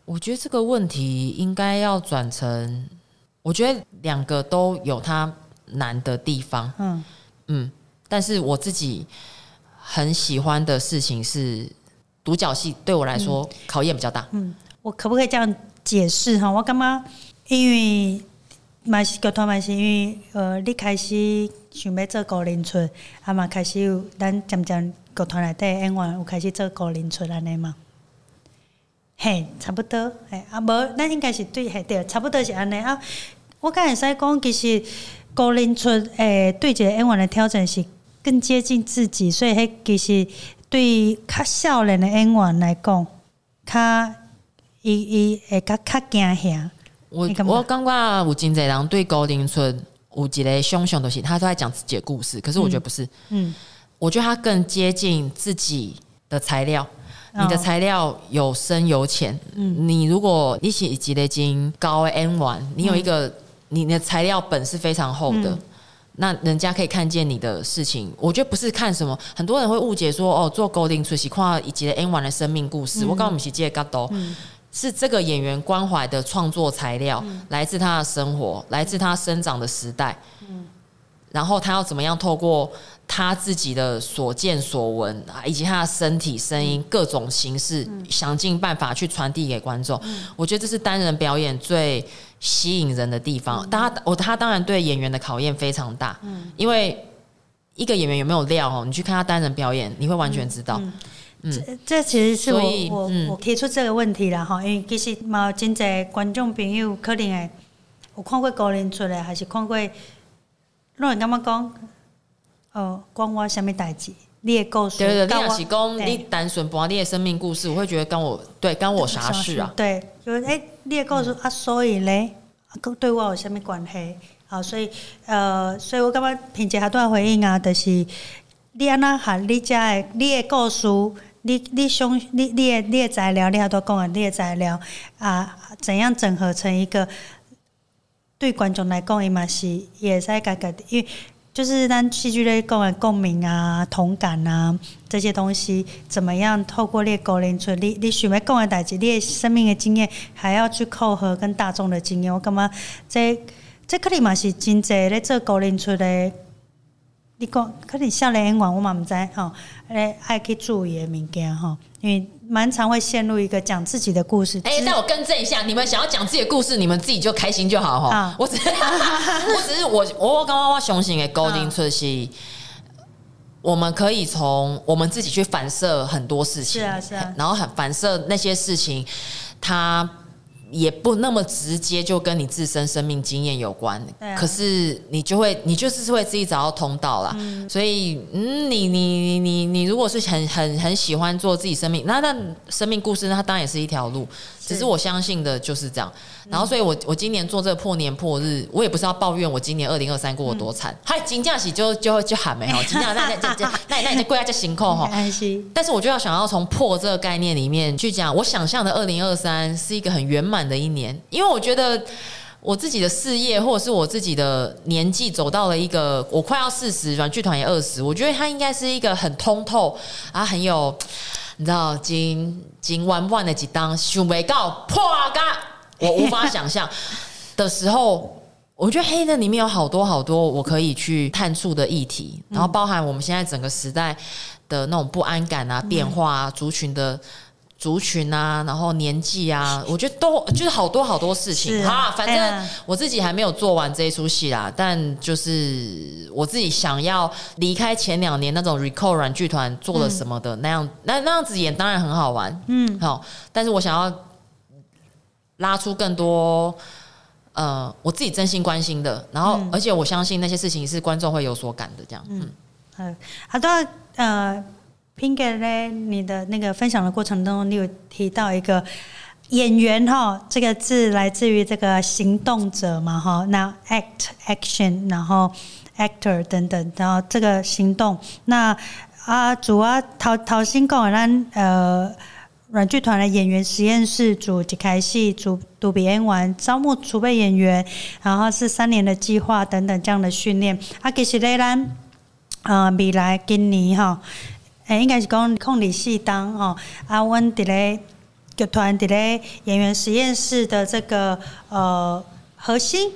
我觉得这个问题应该要转成，我觉得两个都有它难的地方，嗯嗯，但是我自己很喜欢的事情是独角戏，对我来说考验比较大。嗯，我可不可以这样解释哈？我干嘛？因为嘛是剧团嘛是因为呃，你开始想要做高龄出，啊嘛开始有咱渐渐。剧团内底演员有开始做高龄出安尼嘛？嘿，差不多。嘿，啊无，咱应该是对，嘿对，差不多是安尼啊。我敢会使讲，其实高林出诶，对一个演员的挑战是更接近自己，所以迄其实对较少年的演员来讲，较伊伊会较较惊吓。我我感觉有真侪人对高林出有一个想象，就是他都在讲自己的故事，可是我觉得不是。嗯。嗯我觉得他更接近自己的材料，你的材料有深有浅。嗯，你如果一起积累金高 N 完，你有一个你的材料本是非常厚的，那人家可以看见你的事情。我觉得不是看什么，很多人会误解说哦，做高龄出席跨以及 N 完的生命故事。我告诉你们，是这个角度，是这个演员关怀的创作材料，来自他的生活，来自他生长的时代。然后他要怎么样透过他自己的所见所闻啊，以及他的身体、声音各种形式，想尽办法去传递给观众。我觉得这是单人表演最吸引人的地方。他我他当然对演员的考验非常大，因为一个演员有没有料哦，你去看他单人表演，你会完全知道。嗯，这这其实是我我我提出这个问题了哈，因为其实嘛，真侪观众朋友可能会有看过高龄出来，还是看过。那你干嘛讲？哦，关我什么代志？你的故事，对对对，你也是讲你单纯播你的生命故事，我会觉得跟我对干我啥事啊？对，就是哎，你的故事啊，所以嘞，对我有什么关系？好，所以呃，所以我感觉萍姐还多回应啊，就是你安那哈，你家的你的故事，你你想你你的你的材料，你还多讲啊，你的材料啊，怎样整合成一个？对观众来讲，伊嘛是也在改改，因为就是咱戏剧类讲的共鸣啊、同感啊这些东西，怎么样透过你高龄出，你你想要讲的代志，你的生命的经验，还要去扣合跟大众的经验，我感觉这这可能嘛是真济咧做高龄出的。你讲可能少年演员，我嘛毋知吼，诶爱去注意的物件吼，因为蛮常会陷入一个讲自己的故事。哎、欸，那我更正一下，你们想要讲自己的故事，你们自己就开心就好哈。啊、我只是我只是我我刚刚我相信的高龄村是，我们可以从我们自己去反射很多事情，是啊是啊，然后很反射那些事情，它。也不那么直接就跟你自身生命经验有关，啊、可是你就会，你就是会自己找到通道啦。嗯、所以，嗯，你你你你如果是很很很喜欢做自己生命，那那生命故事，那它当然也是一条路。只是我相信的就是这样，然后所以我我今年做这个破年破日，我也不是要抱怨我今年二零二三过得多惨，嗨、嗯，金价喜就就就喊没有，金价那那那那那你贵下就辛苦哈，但是我就要想要从破这个概念里面去讲，我想象的二零二三是一个很圆满的一年，因为我觉得我自己的事业或者是我自己的年纪走到了一个我快要四十，软剧团也二十，我觉得它应该是一个很通透啊，很有。你知道，今今晚晚的几档想未到破嘎，我无法想象。的时候，我觉得黑的里面有好多好多我可以去探触的议题，然后包含我们现在整个时代的那种不安感啊、变化啊、族群的族群啊，然后年纪啊，我觉得都就是好多好多事情。啊，反正我自己还没有做完这一出戏啦，但就是我自己想要离开前两年那种 Recall 软剧团做了什么的、嗯、那样，那那样子演当然很好玩，嗯，好，但是我想要拉出更多呃我自己真心关心的，然后、嗯、而且我相信那些事情是观众会有所感的，这样，嗯，嗯，好的呃。Pinkett 呢？你的那个分享的过程当中，你有提到一个演员哈，这个字来自于这个行动者嘛哈，那 act action，然后 actor 等等，然后这个行动，那啊主啊陶陶新讲咱呃软剧团的演员实验室组一开始组都比演完招募储备演员，然后是三年的计划等等这样的训练啊，其实咧咱呃未来今年哈。应该是讲控理系当哦，阿温迪雷剧团迪雷演员实验室的这个呃核心，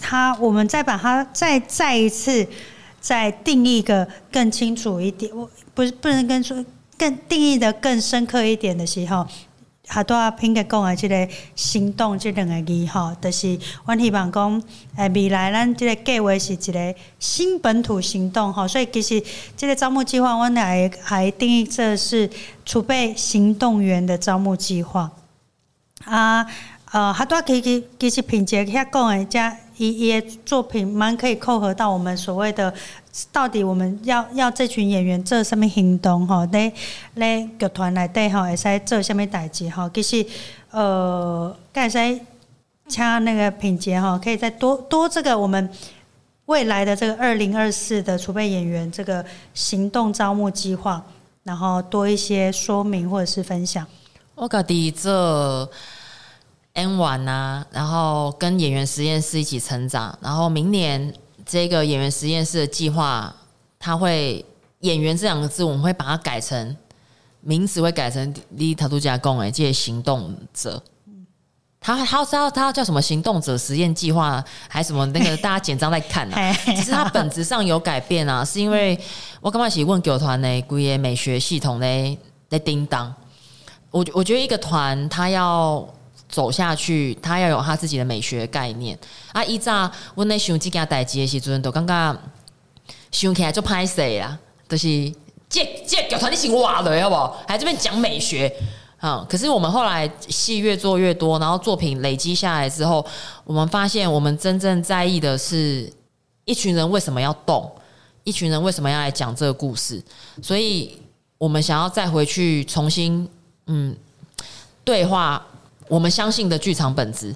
他我们再把它再再一次再定义个更清楚一点，我不是不能跟说更定义的更深刻一点的时候。好多阿平个讲的即个行动即两个字吼，就是阮希望讲，诶，未来咱即个计划是一个新本土行动吼，所以其实即个招募计划，阮还还定义这是储备行动员的招募计划。啊，呃，好多其实其实品杰遐讲的，加伊伊的作品蛮可以扣合到我们所谓的。到底我们要要这群演员做什么行动？哈，在在剧团内底哈，会使做什么代志？哈，其实呃，该使请那个品杰哈，可以再多多这个我们未来的这个二零二四的储备演员这个行动招募计划，然后多一些说明或者是分享。我家己做 N1 啊，然后跟演员实验室一起成长，然后明年。这个演员实验室的计划，他会“演员”这两个字，我们会把它改成名词，会改成“立陶度加工”哎，这些行动者。他他知道他叫什么行动者实验计划，还是什么那个大家简章在看啊？其实他本质上有改变啊，是因为我刚开始问九团呢，规个美学系统呢在叮当。我我觉得一个团他要。走下去，他要有他自己的美学概念啊！以前我那想这件代志的时阵，都感觉想起来就歹势啦，就是这这剧团你先挖了，好不好？还这边讲美学啊！可是我们后来戏越做越多，然后作品累积下来之后，我们发现我们真正在意的是一群人为什么要动，一群人为什么要来讲这个故事，所以我们想要再回去重新嗯对话。我们相信的剧场本质，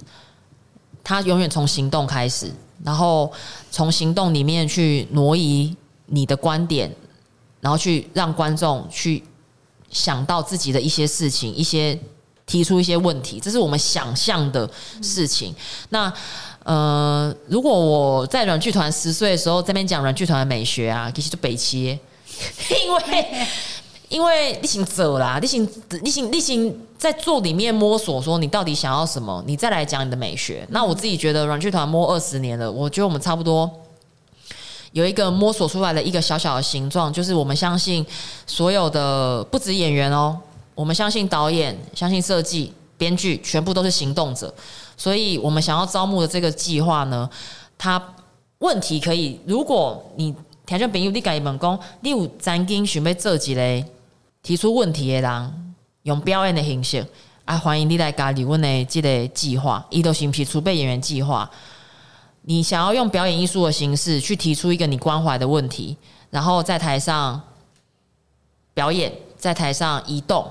它永远从行动开始，然后从行动里面去挪移你的观点，然后去让观众去想到自己的一些事情，一些提出一些问题，这是我们想象的事情。那呃，如果我在软剧团十岁的时候这边讲软剧团的美学啊，其实就北七，因为。因为你先走啦，你先你先你先在做里面摸索，说你到底想要什么，你再来讲你的美学。那我自己觉得软剧团摸二十年了，我觉得我们差不多有一个摸索出来的一个小小的形状，就是我们相信所有的不止演员哦，我们相信导演、相信设计、编剧，全部都是行动者。所以我们想要招募的这个计划呢，它问题可以，如果你听众朋友你家己问讲，你有曾经想要做一个。提出问题的人用表演的形式啊，欢迎你来加入阮的这个计划。伊都是不是储备演员计划？你想要用表演艺术的形式去提出一个你关怀的问题，然后在台上表演，在台上移动，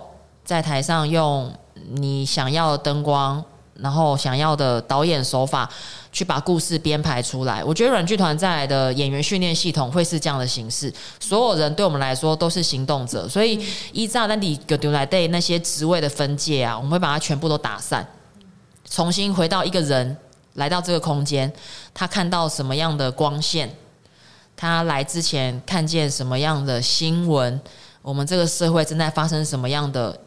在台上用你想要的灯光。然后想要的导演手法去把故事编排出来，我觉得软剧团再来的演员训练系统会是这样的形式。所有人对我们来说都是行动者，所以依照那里给丢来对那些职位的分界啊，我们会把它全部都打散，重新回到一个人来到这个空间，他看到什么样的光线，他来之前看见什么样的新闻，我们这个社会正在发生什么样的。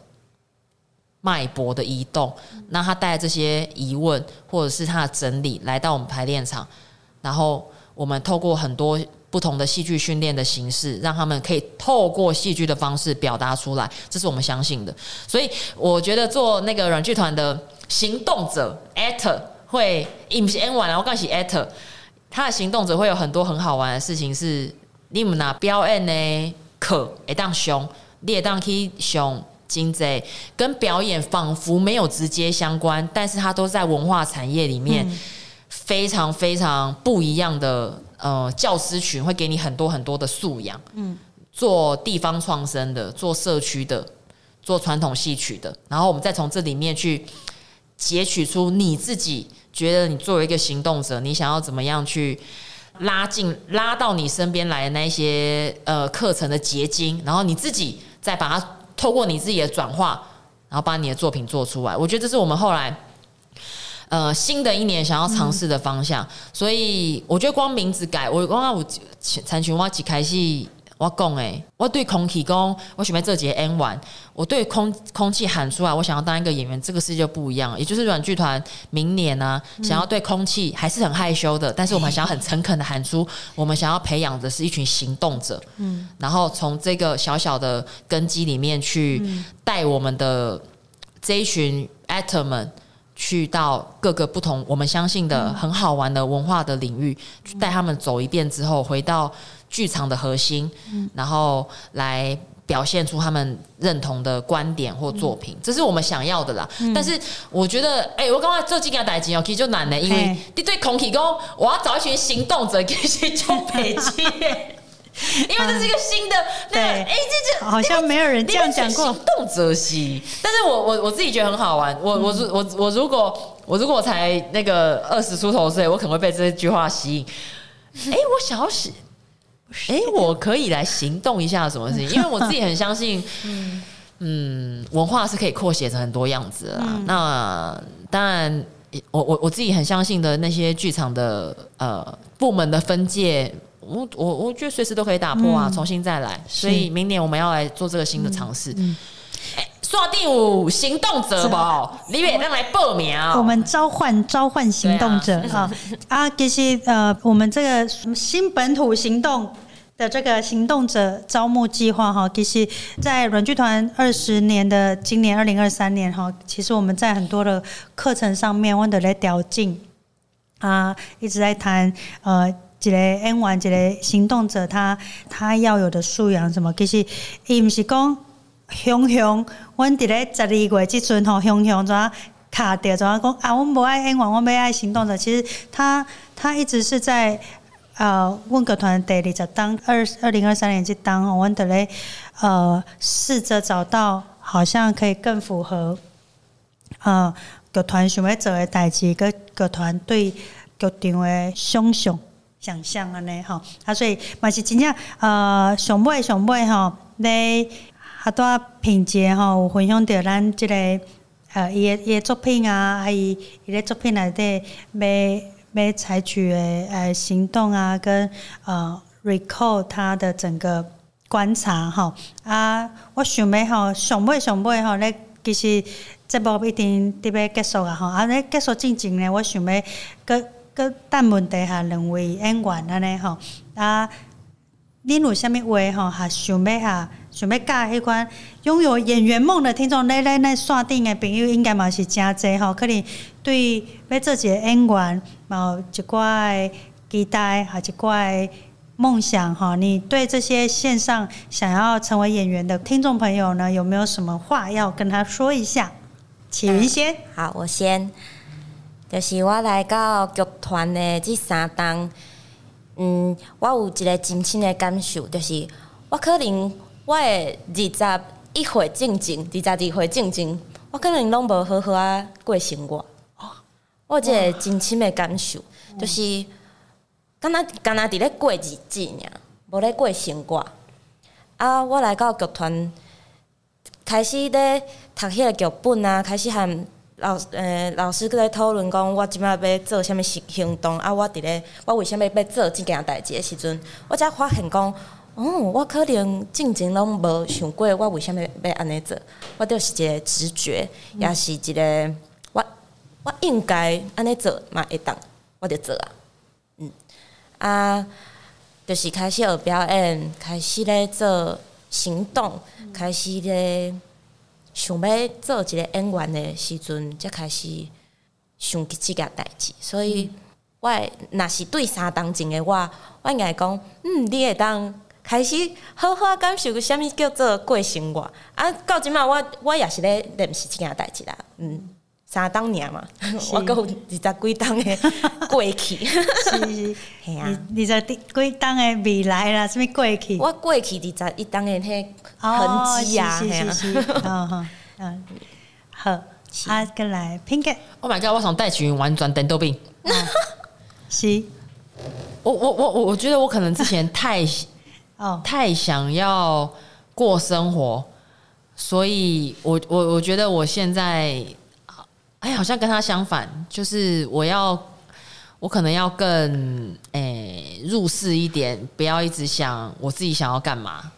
脉搏的移动，那他带这些疑问或者是他的整理来到我们排练场，然后我们透过很多不同的戏剧训练的形式，让他们可以透过戏剧的方式表达出来，这是我们相信的。所以我觉得做那个软剧团的行动者 actor 会，不是演员，我刚是 actor，他的行动者会有很多很好玩的事情，是你们拿表演呢课会当熊，你会当去熊真济，跟表演仿佛没有直接相关，但是它都在文化产业里面非常非常不一样的。呃，教师群会给你很多很多的素养，嗯，做地方创生的，做社区的，做传统戏曲的，然后我们再从这里面去截取出你自己觉得你作为一个行动者，你想要怎么样去拉近拉到你身边来的那些呃课程的结晶，然后你自己再把它透过你自己的转化，然后把你的作品做出来。我觉得这是我们后来。呃，新的一年想要尝试的方向，所以我觉得光名字改，我刚刚我参群我几开戏我讲诶，我对空气讲，我喜欢这节 N 完，我对空空气喊出来，我想要当一个演员，这个世界就不一样，也就是软剧团明年呢、啊，想要对空气还是很害羞的，但是我们想要很诚恳的喊出，我们想要培养的是一群行动者，嗯，然后从这个小小的根基里面去带我们的这一群 actor 们。去到各个不同我们相信的很好玩的文化的领域，去带他们走一遍之后，回到剧场的核心，然后来表现出他们认同的观点或作品，这是我们想要的啦。但是我觉得，哎，我刚刚做这个代志哦，其实就难了，因为你对空气讲，我要找一群行动者，其实就北京。因为这是一个新的，那哎、个，这这好像没有人这样讲过。行动者戏，但是我我我自己觉得很好玩。我我我我如果我如果才那个二十出头岁，我可能会被这句话吸引。哎，我想要是，哎，我可以来行动一下什么事情？因为我自己很相信，嗯，文化是可以扩写成很多样子的。那当然，我我我自己很相信的那些剧场的呃部门的分界。我我我觉得随时都可以打破啊，嗯、重新再来。所以明年我们要来做这个新的尝试。嗯，刷第五行动者吧，李伟让来报名。我们召唤召唤行动者啊啊！其实呃，我们这个新本土行动的这个行动者招募计划哈，其实，在软剧团二十年的今年二零二三年哈，其实我们在很多的课程上面，我们都在调进啊，一直在谈呃。一个演员，一个行动者，他他要有的素养什么？其实伊毋是讲雄雄，阮伫咧十二月即阵吼，雄雄怎啊卡掉，怎啊讲啊？阮无爱演员，阮要爱行动者。其实他他一直是在呃，阮剧团第二十当二二零二三年即当吼，阮伫咧呃试着找到好像可以更符合呃剧团想要做诶代志，个剧团对剧场诶想象。想象安尼吼，啊，所以嘛是真正呃，上尾上尾吼，咧好多品节吼，有分享着咱即个呃，伊诶伊诶作品啊，啊伊伊咧作品内底要要采取诶呃行动啊，跟呃 recall 他的整个观察吼啊，我想要吼上尾上尾吼咧，其实节目一定得要结束啊吼，啊咧结束之前咧，我想要搁。个但问题下两位演员安尼吼啊，恁有啥物话吼？哈，想要哈，想要教迄款拥有演员梦的听众，来来来，线顶的朋友应该嘛是真侪吼，可能对要做一个演员，嘛有一寡期待，还一寡梦想吼。你对这些线上想要成为演员的听众朋友呢，有没有什么话要跟他说一下？请云先、好，我先。就是我来到剧团的这三档，嗯，我有一个真深的感受，就是我可能我的二十一岁进前，二十二岁进前，我可能拢无好好啊过生活。我有一个真深的感受，就是敢若敢若伫咧过日子尔，无咧过生活。啊，我来到剧团，开始咧读迄个剧本啊，开始和。老诶、欸，老师搁在讨论讲，我即摆要做啥物行行动啊？我伫咧，我为啥物要做即件代志诶时阵，我才发现讲，哦，我可能进前拢无想过，我为什物要安尼做？我就是一个直觉，也、嗯、是一个我我应该安尼做嘛会当，我就做啊。嗯啊，就是开始学表演，开始咧做行动，开始咧想要做一个演员的时阵，才开始想起即件代志。所以我若是对三当前的我，我应该讲，嗯，你会当开始好好感受啥物叫做过生活。啊，到即满我我也是咧认识即件代志啦，嗯。三当年嘛，是。我有二十几当的 过去，是是，系 啊，二十几当的未来啦，什物过去？我过去二十一当的迄痕迹啊，是是是，好好，嗯，好，啊，跟来 Pinkett，Oh my god，我想带起云玩转电豆饼，是，我我我我我觉得我可能之前太太想要过生活，所以我我我觉得我现在。哎，好像跟他相反，就是我要，我可能要更诶、入世一点，不要一直想我自己想要干嘛，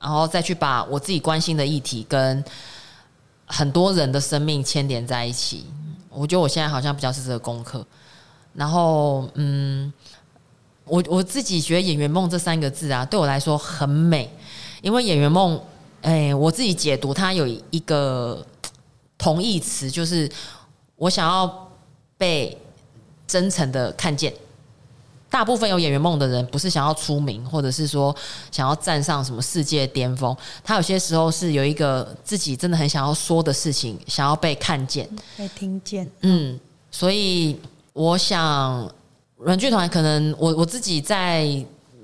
然后再去把我自己关心的议题跟很多人的生命牵连在一起。我觉得我现在好像比较是这个功课。然后，嗯，我我自己觉得“演员梦”这三个字啊，对我来说很美，因为“演员梦”哎，我自己解读它有一个同义词，就是。我想要被真诚的看见。大部分有演员梦的人，不是想要出名，或者是说想要站上什么世界巅峰。他有些时候是有一个自己真的很想要说的事情，想要被看见、被听见。嗯，所以我想软剧团可能我我自己在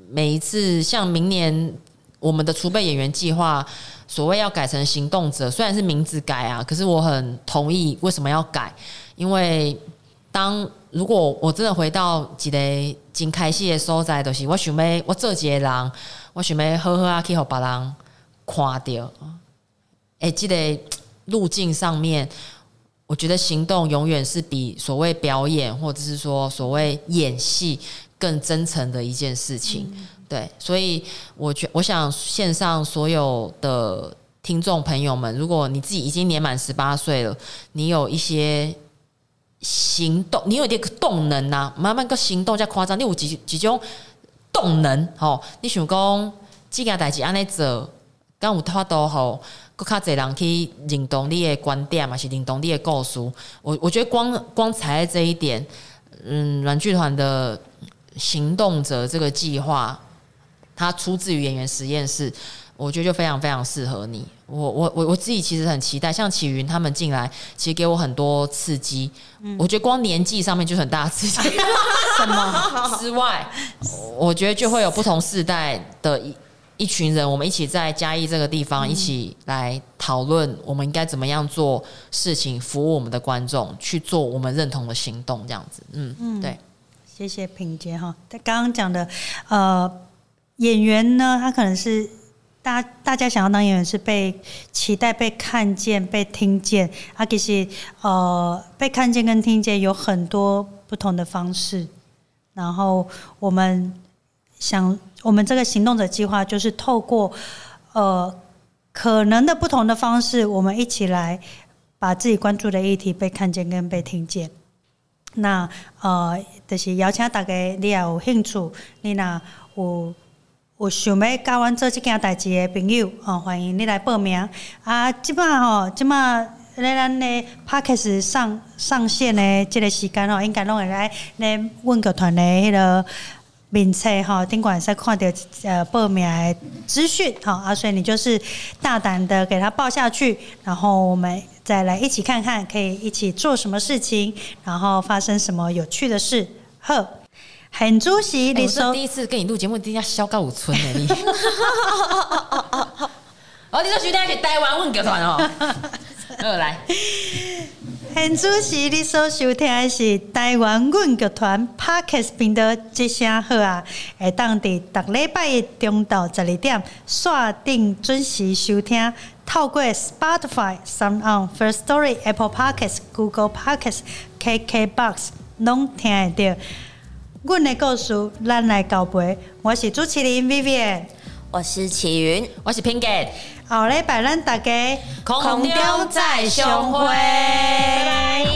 每一次像明年我们的储备演员计划。所谓要改成行动者，虽然是名字改啊，可是我很同意为什么要改，因为当如果我真的回到一个真开心的所在，就是我想要我做一个人，我想要好好啊去让别人看到，哎，这个路径上面，我觉得行动永远是比所谓表演或者是说所谓演戏更真诚的一件事情。嗯对，所以我觉我想线上所有的听众朋友们，如果你自己已经年满十八岁了，你有一些行动，你有一点动能呐、啊，慢慢个行动加夸张，你有几几种动能哦，你想讲这件代志安尼做，敢有法度吼，更较侪人去认同你的观点嘛，是认同你的故事。我我觉得光光踩在这一点，嗯，软剧团的行动者这个计划。它出自于演员实验室，我觉得就非常非常适合你。我我我我自己其实很期待，像启云他们进来，其实给我很多刺激。嗯、我觉得光年纪上面就很大刺激。什么之外，我觉得就会有不同世代的一一群人，我们一起在嘉义这个地方一起来讨论，我们应该怎么样做事情，服务我们的观众，去做我们认同的行动，这样子。嗯嗯，对。谢谢品杰哈，他刚刚讲的呃。演员呢，他可能是大家大家想要当演员，是被期待、被看见、被听见。啊其实呃，被看见跟听见有很多不同的方式。然后我们想，我们这个行动者计划就是透过呃可能的不同的方式，我们一起来把自己关注的议题被看见跟被听见。那呃，就是邀请大家，你也有兴趣，你那有。有想要教阮做这件代志的朋友，哦，欢迎你来报名。啊，即摆吼，即摆咧咱的 Podcast 上上线的这个时间吼，应该拢会来咧问个团的迄个名册哈，顶管在看到呃报名的资讯，好啊，所以你就是大胆的给他报下去，然后我们再来一起看看，可以一起做什么事情，然后发生什么有趣的事，呵。很主席，你说、欸、第一次跟你录节目，第一下笑到五村的，你。哦，你说徐天去台湾问个团哦。二来，很主席，你所收听的是台湾问个团 Podcast 频道，吉祥好啊！会当伫逐礼拜一中昼十二点，锁定准时收听，透过 Spotify、SoundOn、First Story、Apple Podcasts、Google Podcasts、KKBox，拢听得到。阮的故事，咱来交陪。我是主持人 Vivian，我是齐云，我是 Pinkett。后礼拜咱大家空中再相会，拜拜。